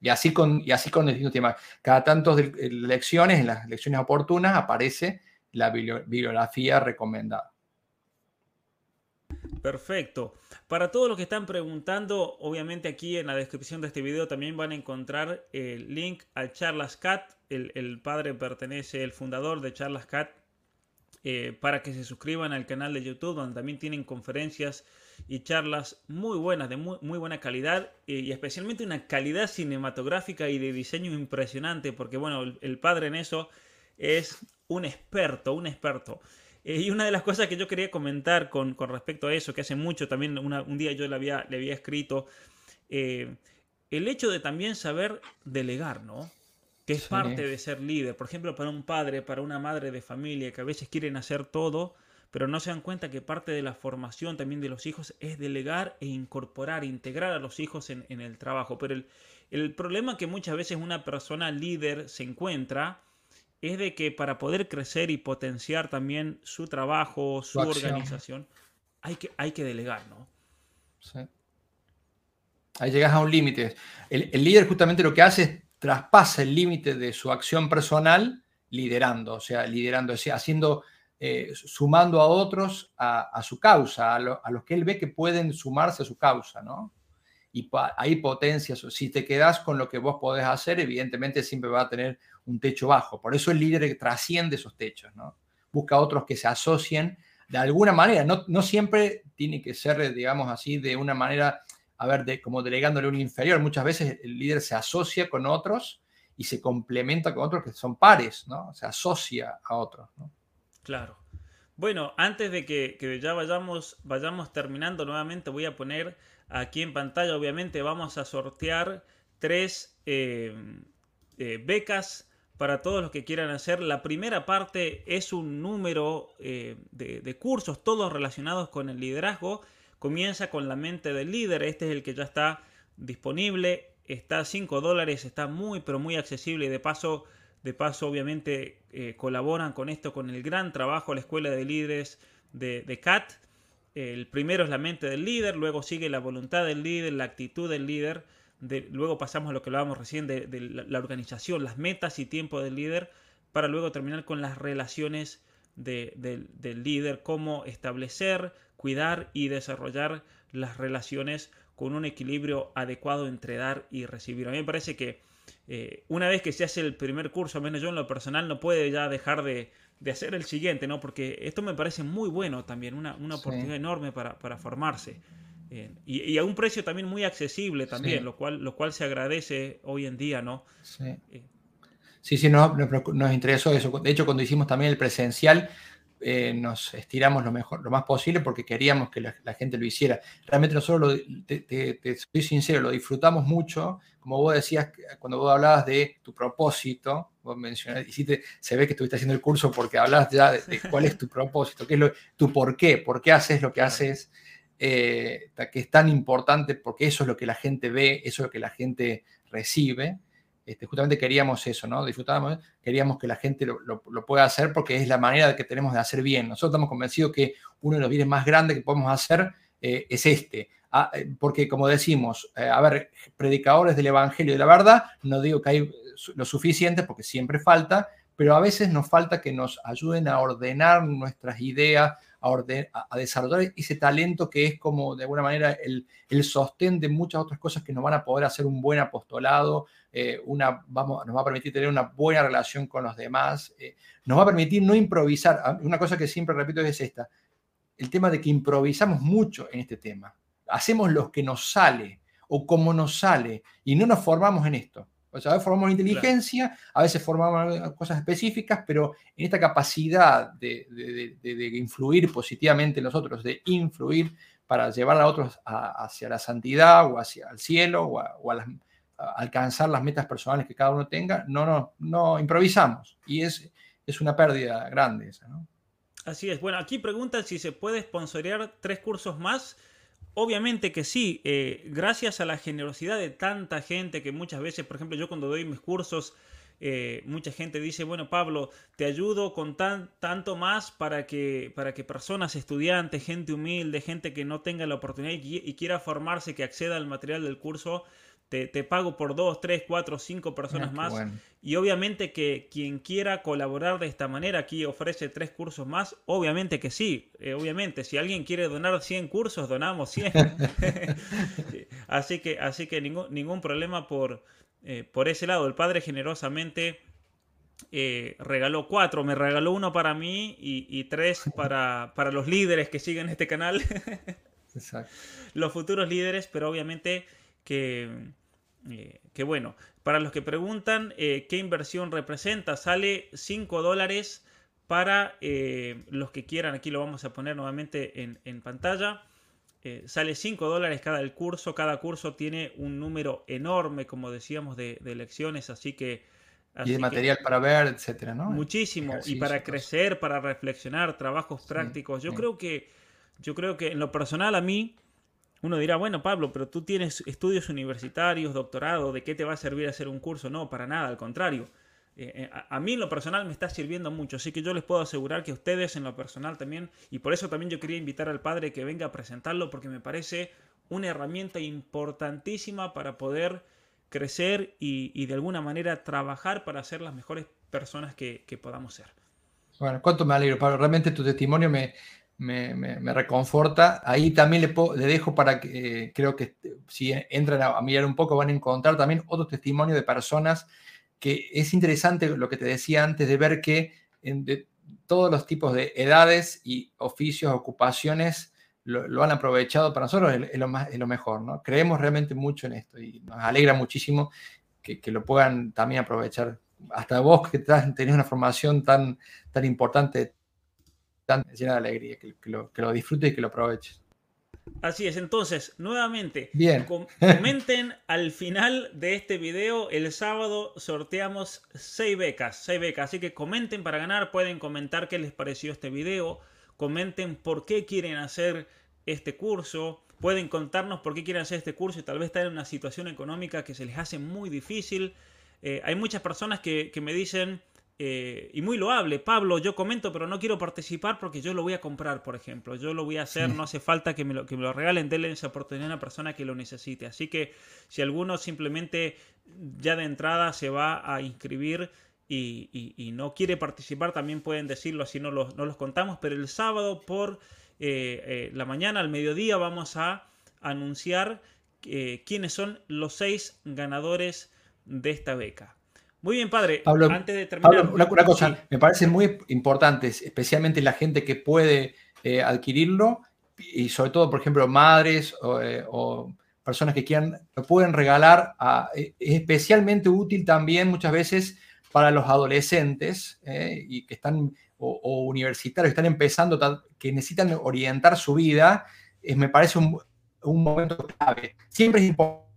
Y así con, y así con distintos temas. Cada tantas lecciones, en las lecciones oportunas, aparece la bibliografía recomendada. Perfecto. Para todos los que están preguntando, obviamente aquí en la descripción de este video también van a encontrar el link al Charlas Cat. El, padre pertenece, el fundador de Charlas Cat eh, para que se suscriban al canal de YouTube, donde también tienen conferencias y charlas muy buenas, de muy, buena calidad eh, y especialmente una calidad cinematográfica y de diseño impresionante, porque bueno, el, padre en eso es un experto, un experto. Eh, y una de las cosas que yo quería comentar con, respecto a eso, que hace mucho también, un día yo le había, le había escrito, el hecho de también saber delegar, ¿no? que es parte de ser líder. Por ejemplo, para un padre, para una madre de familia que a veces quieren hacer todo, pero no se dan cuenta que parte de la formación también de los hijos es delegar e incorporar, integrar a los hijos en, el trabajo. Pero el, el, problema que muchas veces una persona líder se encuentra es de que para poder crecer y potenciar también su trabajo, su, organización, hay que, hay que delegar, ¿no? Sí. Ahí llegas a un límite. El, el líder justamente lo que hace es traspasa el límite de su acción personal liderando, o sea, liderando, haciendo, eh, sumando a otros a, su causa, a, los que él ve que pueden sumarse a su causa, ¿no? Y ahí potencias, si te quedas con lo que vos podés hacer, evidentemente siempre va a tener un techo bajo. Por eso el líder trasciende esos techos, ¿no? Busca otros que se asocien de alguna manera, no, no siempre tiene que ser, digamos así, de una manera a ver, de, como delegándole un inferior. Muchas veces el líder se asocia con otros y se complementa con otros que son pares, ¿no? Se asocia a otros. Claro. Bueno, antes de que, ya vayamos, vayamos terminando nuevamente, voy a poner aquí en pantalla, obviamente vamos a sortear tres eh, eh, becas para todos los que quieran hacer. La primera parte es un número eh, de, de cursos, todos relacionados con el liderazgo Comienza con la mente del líder, este es el que ya está disponible, está a 5 dólares, está muy pero muy accesible de paso, de paso obviamente colaboran con esto, con el gran trabajo la Escuela de Líderes de, CAT. El primero es la mente del líder, luego sigue la voluntad del líder, la actitud del líder, luego pasamos a lo que hablábamos recién de, la, organización, las metas y tiempo del líder, para luego terminar con las relaciones del líder, cómo establecer, cuidar y desarrollar las relaciones con un equilibrio adecuado entre dar y recibir. A mí me parece que eh, una vez que se hace el primer curso, al menos yo en lo personal, no puede ya dejar de, hacer el siguiente, ¿no? Porque esto me parece muy bueno también, una, oportunidad enorme para, formarse. Eh, y, a un precio también muy accesible también, lo, cual, lo cual se agradece hoy en día, ¿no? Sí. Eh, sí, sí, nos, nos interesó eso. De hecho, cuando hicimos también el presencial, eh, nos estiramos lo mejor, lo más posible porque queríamos que la, gente lo hiciera. Realmente nosotros, lo, te, soy sincero, lo disfrutamos mucho. Como vos decías, cuando vos hablabas de tu propósito, vos mencionaste, se ve que estuviste haciendo el curso porque hablas ya de, cuál es tu propósito, qué es lo, tu por qué, por qué haces lo que haces, eh, que es tan importante porque eso es lo que la gente ve, eso es lo que la gente recibe. Este, justamente queríamos eso, ¿no? Disfrutábamos, queríamos que la gente lo, pueda hacer porque es la manera que tenemos de hacer bien. Nosotros estamos convencidos que uno de los bienes más grandes que podemos hacer eh, es este. Ah, eh, porque como decimos, eh, a ver, predicadores del Evangelio de la verdad, no digo que hay lo suficiente porque siempre falta, pero a veces nos falta que nos ayuden a ordenar nuestras ideas, a, desarrollar ese talento que es como de alguna manera el, sostén de muchas otras cosas que nos van a poder hacer un buen apostolado, eh, una, vamos, nos va a permitir tener una buena relación con los demás, eh, nos va a permitir no improvisar. Ah, una cosa que siempre repito es esta, el tema de que improvisamos mucho en este tema. Hacemos lo que nos sale o como nos sale y no nos formamos en esto. O sea, a veces formamos inteligencia, a veces formamos cosas específicas, pero en esta capacidad de, influir positivamente en los otros, de influir para llevar a otros hacia la santidad o hacia el cielo o a, alcanzar las metas personales que cada uno tenga, no, no, no improvisamos. Y es, es una pérdida grande esa, ¿no? Así es. Bueno, aquí preguntan si se puede sponsorear tres cursos más. Obviamente que sí, eh, gracias a la generosidad de tanta gente que muchas veces, por ejemplo, yo cuando doy mis cursos, eh, mucha gente dice, bueno, Pablo, te ayudo con tan, tanto más para que, para que personas, estudiantes, gente humilde, gente que no tenga la oportunidad y quiera formarse, que acceda al material del curso, te, pago por dos, tres, cuatro, cinco personas más. Y obviamente que quien quiera colaborar de esta manera aquí ofrece tres cursos más. Obviamente que sí, eh, obviamente. Si alguien quiere donar 100 cursos, donamos 100. así que, así que ningún, ningún problema por, eh, por ese lado. El Padre generosamente eh, regaló cuatro. Me regaló uno para mí y, tres para, para, los líderes que siguen este canal. Exacto. Los futuros líderes, pero obviamente que, eh, que bueno. Para los que preguntan qué inversión representa, sale 5 dólares para los que quieran. Aquí lo vamos a poner nuevamente en, en pantalla. Eh, sale 5 dólares cada el curso. Cada curso tiene un número enorme, como decíamos, de, lecciones. Así que. y de material para ver, etcétera, ¿no? Muchísimo. Y para crecer, para reflexionar, trabajos prácticos. Yo creo que. Yo creo que en lo personal a mí. Uno dirá, bueno, Pablo, pero tú tienes estudios universitarios, doctorado, ¿de qué te va a servir hacer un curso? No, para nada, al contrario. Eh, eh, a, mí en lo personal me está sirviendo mucho, así que yo les puedo asegurar que ustedes en lo personal también, y por eso también yo quería invitar al padre que venga a presentarlo, porque me parece una herramienta importantísima para poder crecer y, de alguna manera trabajar para ser las mejores personas que, podamos ser. Bueno, cuánto me alegro, Pablo. Realmente tu testimonio me, me, reconforta. Ahí también le, le dejo para que eh, creo que si entran a, mirar un poco van a encontrar también otro testimonio de personas que es interesante lo que te decía antes de ver que en de todos los tipos de edades y oficios, ocupaciones, lo, han aprovechado para nosotros, es, lo, más, es lo mejor, ¿no? Creemos realmente mucho en esto y nos alegra muchísimo que, lo puedan también aprovechar. Hasta vos que tenés una formación tan, tan importante, tan llena de alegría, que, lo, que lo disfrutes y que lo aproveches. Así es, entonces, nuevamente, comenten al final de este video, el sábado sorteamos 6 becas, 6 becas, así que comenten para ganar, pueden comentar qué les pareció este video, comenten por qué quieren hacer este curso, pueden contarnos por qué quieren hacer este curso y tal vez están en una situación económica que se les hace muy difícil. Eh, hay muchas personas que, que me dicen, eh, y muy loable. Pablo, yo comento, pero no quiero participar porque yo lo voy a comprar, por ejemplo. Yo lo voy a hacer, no hace falta que me, lo, que me lo regalen, denle esa oportunidad a una persona que lo necesite. Así que si alguno simplemente ya de entrada se va a inscribir y, no quiere participar, también pueden decirlo, así no los, no los contamos. Pero el sábado por eh, eh, la mañana, al mediodía, vamos a anunciar quiénes son los seis ganadores de esta beca. Muy bien, padre. Antes de terminar. una, cosa, me parece muy importante, especialmente la gente que puede eh, adquirirlo y sobre todo, por ejemplo, madres o, eh, personas que quieran, lo pueden regalar. Eh, es especialmente útil también muchas veces para los adolescentes y que están o, universitarios que están empezando, que necesitan orientar su vida. Me parece un, un momento clave. Siempre es importante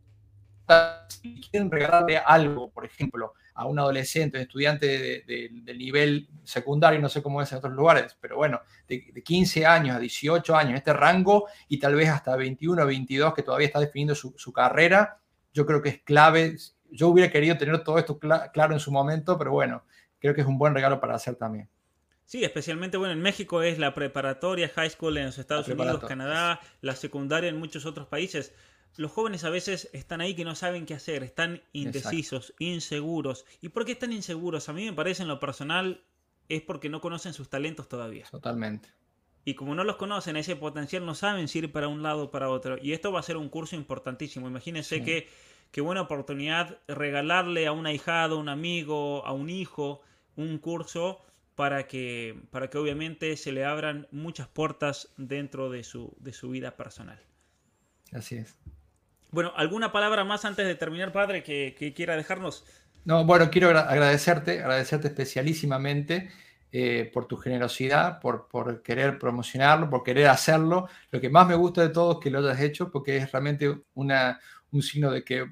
si quieren regalarle algo, por ejemplo, a un adolescente, un estudiante del nivel secundario, no sé cómo es en otros lugares, pero bueno, de, 15 años a 18 años, este rango, y tal vez hasta 21 o 22 que todavía está definiendo su, carrera, yo creo que es clave. Yo hubiera querido tener todo esto claro en su momento, pero bueno, creo que es un buen regalo para hacer también. Sí, especialmente, bueno, en México es la preparatoria, high school en los Estados Unidos, Canadá, la secundaria en muchos otros países los jóvenes a veces están ahí que no saben qué hacer, están indecisos, inseguros. ¿Y por qué están inseguros? A mí me parece en lo personal es porque no conocen sus talentos todavía. Totalmente. Y como no los conocen, ese potencial no saben si ir para un lado o para otro. Y esto va a ser un curso importantísimo. Imagínense que qué buena oportunidad regalarle a un ahijado, a un amigo, a un hijo, un curso para que, para que obviamente se le abran muchas puertas dentro de su, de su vida personal. Así es. Bueno, ¿alguna palabra más antes de terminar, padre, que, quiera dejarnos? No, bueno, quiero agradecerte, agradecerte especialísimamente eh, por tu generosidad, por, por, querer promocionarlo, por querer hacerlo. Lo que más me gusta de todo es que lo hayas hecho, porque es realmente una, un signo de que,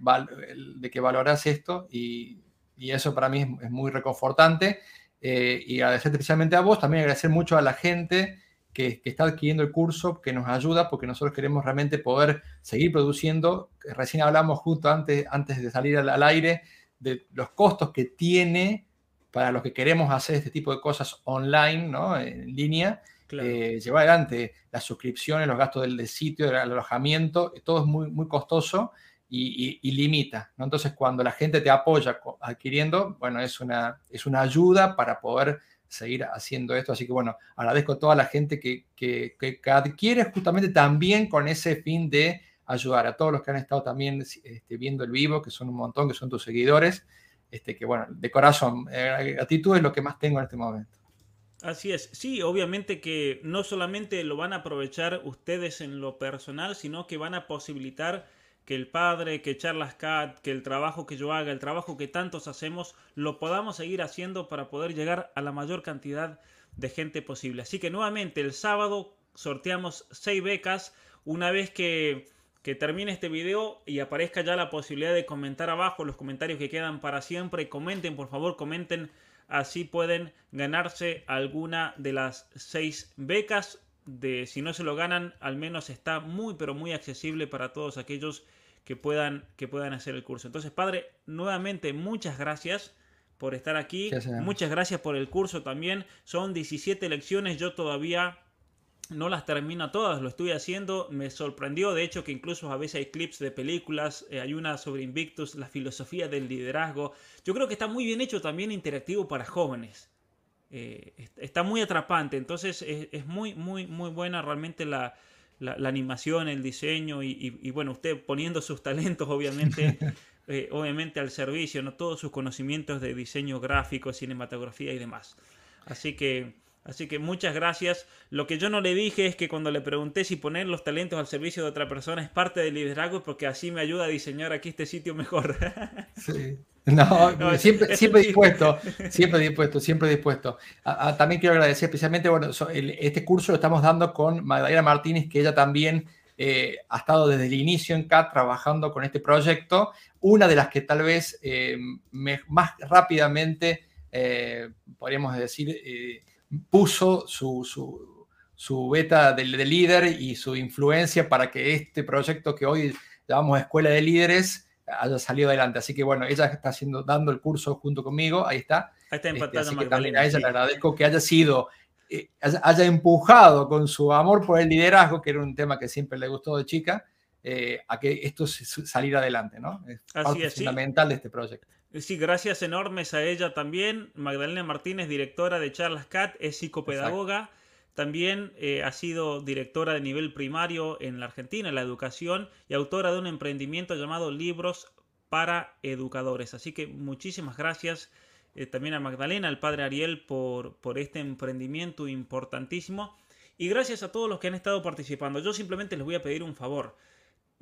de que valoras esto y, y, eso para mí es, muy reconfortante. Eh, y agradecerte especialmente a vos, también agradecer mucho a la gente que, está adquiriendo el curso, que nos ayuda porque nosotros queremos realmente poder seguir produciendo. Recién hablamos justo antes, antes de salir al, aire de los costos que tiene para los que queremos hacer este tipo de cosas online, ¿no? en línea, eh, llevar adelante las suscripciones, los gastos del, sitio, del alojamiento, todo es muy, muy costoso y, limita. ¿no? Entonces, cuando la gente te apoya adquiriendo, bueno, es una, es una ayuda para poder seguir haciendo esto. Así que bueno, agradezco a toda la gente que, que, adquiere justamente también con ese fin de ayudar a todos los que han estado también este, viendo el vivo, que son un montón, que son tus seguidores. este, que bueno, de corazón, eh, gratitud es lo que más tengo en este momento. Así es, sí, obviamente que no solamente lo van a aprovechar ustedes en lo personal, sino que van a posibilitar que el padre, que Charlas Cat, que el trabajo que yo haga, el trabajo que tantos hacemos, lo podamos seguir haciendo para poder llegar a la mayor cantidad de gente posible. Así que nuevamente el sábado sorteamos seis becas. Una vez que termine este video y aparezca ya la posibilidad de comentar abajo los comentarios que quedan para siempre, comenten por favor, comenten. Así pueden ganarse alguna de las seis becas de si no se lo ganan, al menos está muy pero muy accesible para todos aquellos que puedan, que puedan hacer el curso. Entonces, padre, nuevamente muchas gracias por estar aquí. muchas gracias por el curso también. Son 17 lecciones, yo todavía no las termino todas, lo estoy haciendo. Me sorprendió, de hecho, que incluso a veces hay clips de películas. Eh, hay una sobre Invictus, la filosofía del liderazgo. Yo creo que está muy bien hecho también interactivo para jóvenes. Eh, está muy atrapante. Entonces es, muy, muy, muy buena realmente la, animación, el diseño y, bueno, usted poniendo sus talentos obviamente, eh, obviamente al servicio, ¿no? todos sus conocimientos de diseño gráfico, cinematografía y demás. Así que Así que muchas gracias. Lo que yo no le dije es que cuando le pregunté si poner los talentos al servicio de otra persona es parte del liderazgo porque así me ayuda a diseñar aquí este sitio mejor. Sí. No, siempre, siempre dispuesto, siempre dispuesto, siempre dispuesto. también quiero agradecer especialmente, bueno, este curso lo estamos dando con Magdalena Martínez, que ella también eh, ha estado desde el inicio en CAT trabajando con este proyecto, una de las que tal vez eh, más rápidamente, eh, podríamos decir, puso su, su, beta de, líder y su influencia para que este proyecto que hoy llamamos Escuela de Líderes haya salido adelante. Así que bueno, ella está haciendo, dando el curso junto conmigo, ahí está. Ahí está este, así que también a ella le agradezco que haya sido, eh, haya, empujado con su amor por el liderazgo, que era un tema que siempre le gustó de chica, eh, a que esto saliera adelante, ¿no? Es parte fundamental de este proyecto. Sí, gracias enormes a ella también. Magdalena Martínez, directora de Charlas Cat, es psicopedagoga. También eh, ha sido directora de nivel primario en la Argentina, en la educación, y autora de un emprendimiento llamado Libros para Educadores. Así que muchísimas gracias eh, también a Magdalena, al padre Ariel, por, por este emprendimiento importantísimo. Y gracias a todos los que han estado participando. Yo simplemente les voy a pedir un favor.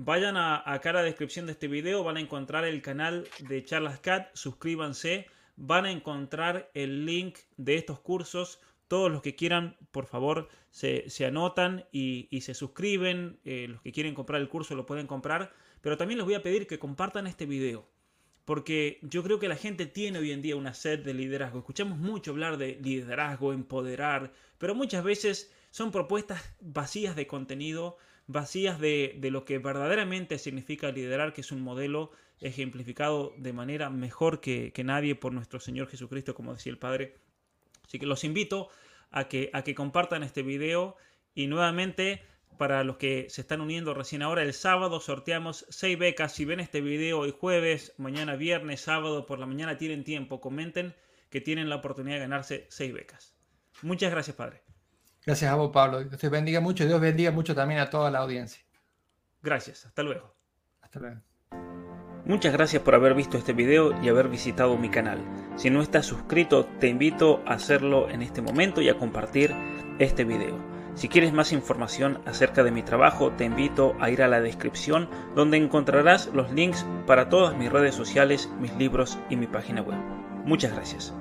Vayan a, acá a la descripción de este video, van a encontrar el canal de Charlas Cat, suscríbanse, van a encontrar el link de estos cursos. Todos los que quieran, por favor, se, anotan y, se suscriben. Eh, los que quieren comprar el curso lo pueden comprar. Pero también les voy a pedir que compartan este video. Porque yo creo que la gente tiene hoy en día una sed de liderazgo. Escuchamos mucho hablar de liderazgo, empoderar, pero muchas veces son propuestas vacías de contenido, vacías de, lo que verdaderamente significa liderar, que es un modelo ejemplificado de manera mejor que, nadie por nuestro Señor Jesucristo, como decía el Padre. Así que los invito a que, a que compartan este video y nuevamente para los que se están uniendo recién ahora, el sábado sorteamos seis becas. Si ven este video hoy jueves, mañana viernes, sábado, por la mañana tienen tiempo, comenten que tienen la oportunidad de ganarse seis becas. Muchas gracias, Padre. Gracias a vos, Pablo. Dios te bendiga mucho. Dios bendiga mucho también a toda la audiencia. Gracias. Hasta luego. Hasta luego. Muchas gracias por haber visto este video y haber visitado mi canal. Si no estás suscrito, te invito a hacerlo en este momento y a compartir este video. Si quieres más información acerca de mi trabajo, te invito a ir a la descripción donde encontrarás los links para todas mis redes sociales, mis libros y mi página web. Muchas gracias.